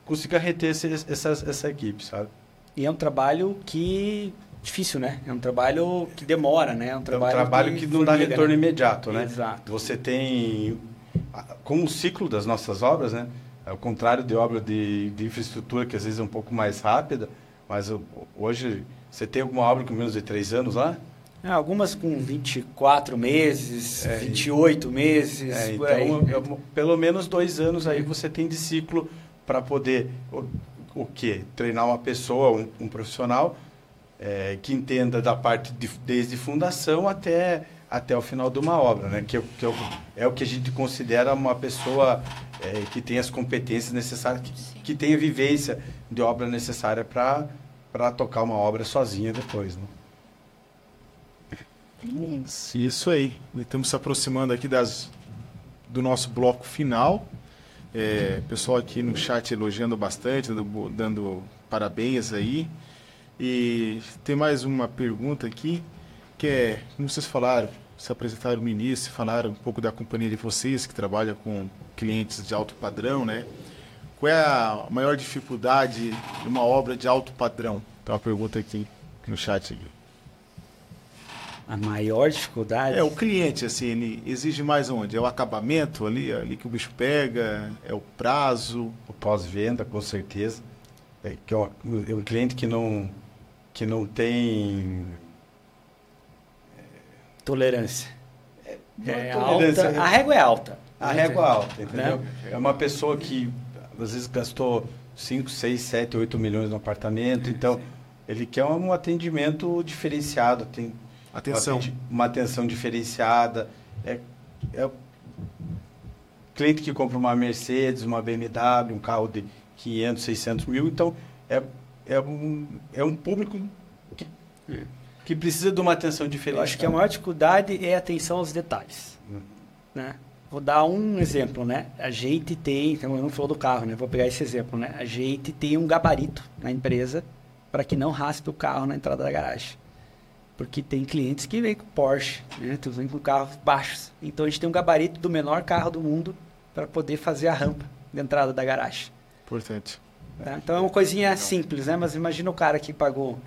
consiga reter esse, essa, essa equipe, sabe? E é um trabalho que difícil, né? É um trabalho que demora, né? É um trabalho, é um trabalho que, que não dá retorno né? imediato, né? Exato. Você tem, como o ciclo das nossas obras, né? Ao contrário de obra de, de infraestrutura, que às vezes é um pouco mais rápida, mas hoje você tem alguma obra com menos de três anos lá? É, algumas com 24 meses, é, 28 meses. É, então, é, pelo menos dois anos aí você tem de ciclo para poder o, o quê? Treinar uma pessoa, um, um profissional é, que entenda da parte de, desde fundação até, até o final de uma obra, né? que, que é o que a gente considera uma pessoa é, que tem as competências necessárias, que, que tenha vivência de obra necessária para tocar uma obra sozinha depois. Né? Isso aí. Estamos se aproximando aqui das, do nosso bloco final. É, pessoal aqui no chat elogiando bastante, dando, dando parabéns aí. E tem mais uma pergunta aqui, que é, como vocês falaram, se apresentaram no início, falaram um pouco da companhia de vocês, que trabalha com clientes de alto padrão, né? Qual é a maior dificuldade de uma obra de alto padrão? Tem uma pergunta aqui no chat. Aqui. A maior dificuldade? É, o cliente, assim, ele exige mais onde? É o acabamento ali, ali que o bicho pega, é o prazo? O pós-venda, com certeza. É, que o, é um cliente que não, que não tem... Tolerância. É, é tolerância. Alta, a régua é alta. A régua é alta, entendeu? Né? É uma pessoa que, às vezes, gastou 5, 6, 7, 8 milhões no apartamento, então... Ele quer um atendimento diferenciado, tem Atenção. Uma atenção diferenciada. É, é o cliente que compra uma Mercedes, uma BMW, um carro de 500, 600 mil. Então, é, é, um, é um público que, que precisa de uma atenção diferente. Eu acho que a maior dificuldade é a atenção aos detalhes. Hum. né? Vou dar um exemplo, né? A gente tem, então eu não falou do carro, né? Vou pegar esse exemplo, né? A gente tem um gabarito na empresa para que não raspe o carro na entrada da garagem. Porque tem clientes que vêm com Porsche, né? Tu vem com carros baixos. Então a gente tem um gabarito do menor carro do mundo para poder fazer a rampa de entrada da garagem. Importante. Tá? Então é uma coisinha simples, né? Mas imagina o cara que pagou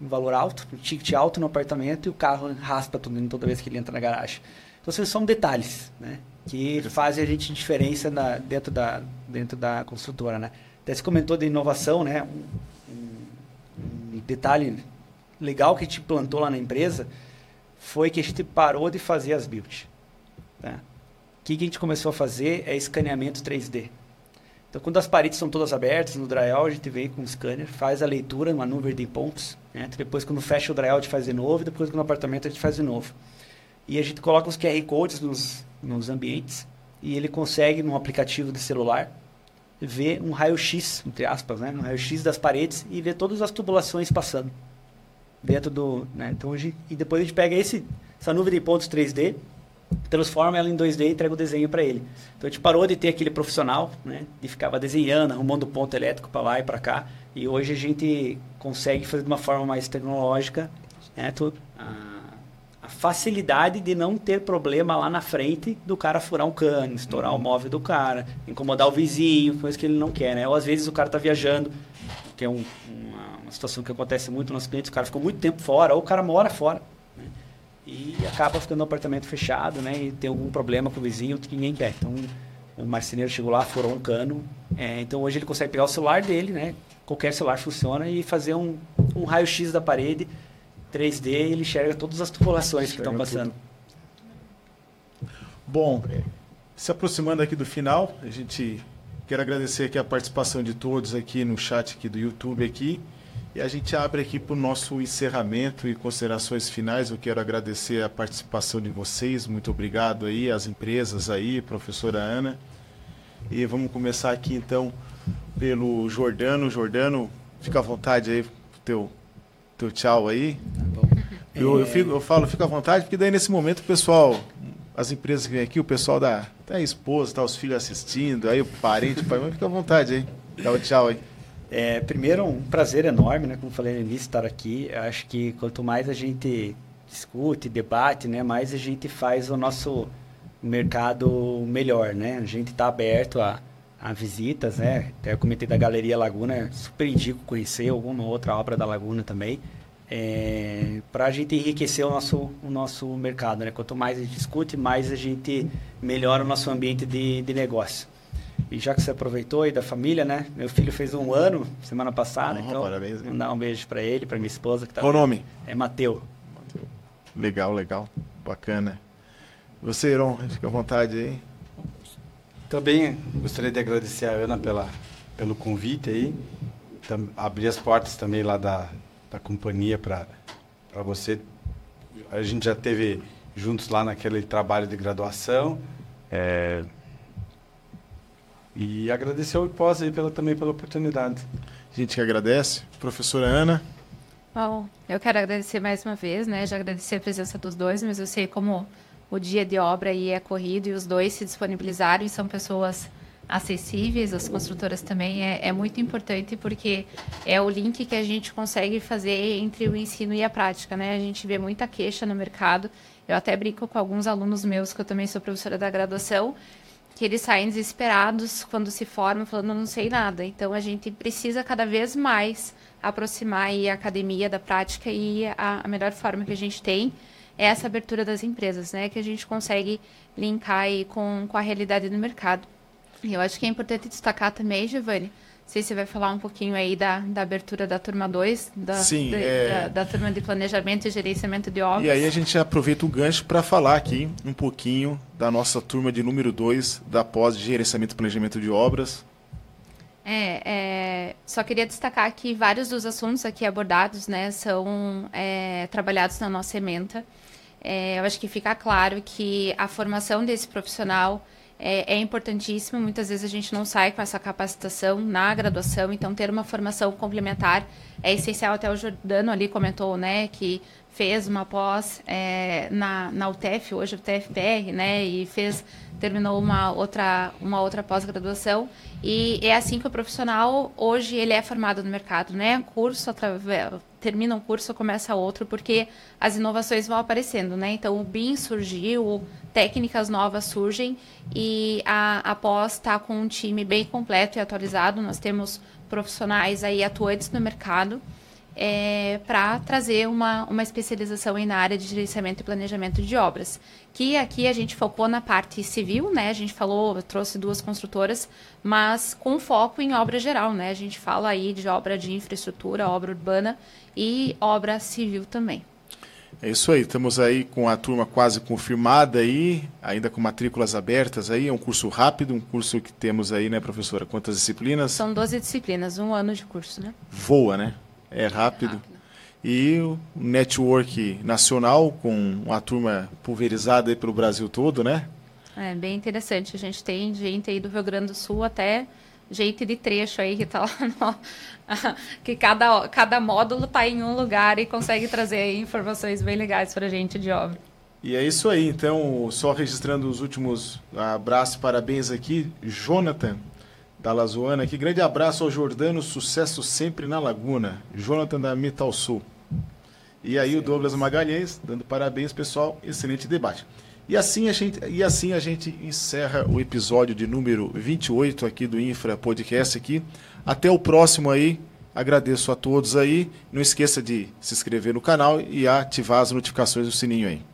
um valor alto, um ticket alto no apartamento e o carro raspa tudo toda vez que ele entra na garagem. Então, assim, são detalhes, né? Que fazem a gente diferença na, dentro, da, dentro da construtora, né? Até você comentou de inovação, né? Um, um, um detalhe legal que a gente plantou lá na empresa foi que a gente parou de fazer as builds. Tá? O que, que a gente começou a fazer é escaneamento 3D. Então, quando as paredes são todas abertas no drywall, a gente vem com o scanner, faz a leitura numa nuvem de pontos. Né? Depois, quando fecha o drywall, a gente faz de novo. E depois, no apartamento, a gente faz de novo. E a gente coloca os QR Codes nos, nos ambientes e ele consegue, num aplicativo de celular, ver um raio-x, entre aspas, né? um raio-x das paredes e ver todas as tubulações passando dentro do... Né? Então, hoje, e depois a gente pega esse, essa nuvem de pontos 3D, transforma ela em 2D e entrega o desenho para ele. Então a gente parou de ter aquele profissional, né, de ficava desenhando, arrumando ponto elétrico para lá e para cá, e hoje a gente consegue fazer de uma forma mais tecnológica, né, a, a facilidade de não ter problema lá na frente do cara furar um cano, estourar uhum. o móvel do cara, incomodar o vizinho, coisa que ele não quer, né? Ou às vezes o cara está viajando, que é um, uma, uma, situação que acontece muito nos clientes, o cara ficou muito tempo fora, ou o cara mora fora? E acaba ficando no apartamento fechado, né? E tem algum problema com o vizinho que ninguém quer. Então, o marceneiro chegou lá, furou um cano. É, então, hoje ele consegue pegar o celular dele, né? Qualquer celular funciona e fazer um, um raio-x da parede 3D e ele enxerga todas as tubulações que estão passando. Tudo. Bom, se aproximando aqui do final, a gente quer agradecer aqui a participação de todos aqui no chat aqui do YouTube aqui. E a gente abre aqui para o nosso encerramento e considerações finais. Eu quero agradecer a participação de vocês. Muito obrigado aí, as empresas aí, professora Ana. E vamos começar aqui então pelo Jordano. Jordano, fica à vontade aí, teu teu tchau aí. Tá eu, eu, fico, eu falo, fica à vontade, porque daí nesse momento o pessoal, as empresas que vêm aqui, o pessoal da até a esposa, tá os filhos assistindo, aí o parente, o pai, mas fica à vontade aí. Dá o tchau aí. É, primeiro, um prazer enorme, né? Como falei no início, estar aqui. Acho que quanto mais a gente discute, debate, né? Mais a gente faz o nosso mercado melhor, né? A gente está aberto a, a visitas, né? Até eu comentei da Galeria Laguna, super indico conhecer alguma outra obra da Laguna também, é, para a gente enriquecer o nosso, o nosso mercado, né? Quanto mais a gente discute, mais a gente melhora o nosso ambiente de, de negócio. E já que você aproveitou aí da família, né? Meu filho fez um ano semana passada, oh, então parabéns, mandar um beijo para ele, para minha esposa que tá. Qual o nome? É Mateu. Legal, legal, bacana. Você, Iron, fica à vontade aí. Também gostaria de agradecer a Ana pela, pelo convite aí, tam, abrir as portas também lá da, da companhia para você. A gente já teve juntos lá naquele trabalho de graduação. É, e agradecer ao IPOS aí pela, também pela oportunidade. A gente que agradece. Professora Ana. Bom, eu quero agradecer mais uma vez, né? Já agradecer a presença dos dois, mas eu sei como o dia de obra aí é corrido e os dois se disponibilizaram e são pessoas acessíveis, as construtoras também, é, é, muito importante porque é o link que a gente consegue fazer entre o ensino e a prática, né? A gente vê muita queixa no mercado. Eu até brinco com alguns alunos meus, que eu também sou professora da graduação, que eles saem desesperados quando se formam, falando não sei nada. Então a gente precisa cada vez mais aproximar a academia da prática e a, a melhor forma que a gente tem é essa abertura das empresas, né? Que a gente consegue linkar aí com, com a realidade do mercado. E eu acho que é importante destacar também, Giovanni, sei se você vai falar um pouquinho aí da, da abertura da turma 2, da, Sim, da, é... da, da, turma de planejamento e gerenciamento de obras. E aí a gente aproveita o gancho para falar aqui um pouquinho da nossa turma de número 2 da pós de gerenciamento e planejamento de obras. É, é, só queria destacar que vários dos assuntos aqui abordados né, são é, trabalhados na nossa ementa. É, eu acho que fica claro que a formação desse profissional é, é, importantíssimo. Muitas vezes a gente não sai com essa capacitação na graduação, então ter uma formação complementar é essencial. Até o Jordano ali comentou, né, que fez uma pós é, na, na UTF, hoje UTFPR, né, e fez terminou uma outra uma outra pós-graduação e é assim que o profissional hoje ele é formado no mercado, né? Curso termina um curso começa outro porque as inovações vão aparecendo, né? Então o BIM surgiu, técnicas novas surgem e a, a pós está com um time bem completo e atualizado. Nós temos profissionais aí atuantes no mercado é, para trazer uma, uma especialização na área de gerenciamento e planejamento de obras. Que aqui a gente focou na parte civil, né? A gente falou, trouxe duas construtoras, mas com foco em obra geral, né? A gente fala aí de obra de infraestrutura, obra urbana e obra civil também. É isso aí, estamos aí com a turma quase confirmada aí, ainda com matrículas abertas aí, é um curso rápido, um curso que temos aí, né, professora? Quantas disciplinas? São 12 disciplinas, um ano de curso, né? Voa, né? É rápido. É rápido. E o network nacional, com uma turma pulverizada pelo Brasil todo, né? É bem interessante. A gente tem gente aí do Rio Grande do Sul até gente de trecho aí que está lá no, *laughs* que cada, cada módulo está em um lugar e consegue trazer informações bem legais para a gente de obra. E é isso aí, então, só registrando os últimos abraços, parabéns aqui, Jonathan, da Lazoana aqui. Grande abraço ao Jordano, sucesso sempre na Laguna. Jonathan da Metal Sul. E aí o Douglas Magalhães, dando parabéns, pessoal. Excelente debate. E assim, a gente, e assim a gente encerra o episódio de número 28 aqui do Infra Podcast aqui. Até o próximo aí. Agradeço a todos aí. Não esqueça de se inscrever no canal e ativar as notificações do sininho aí.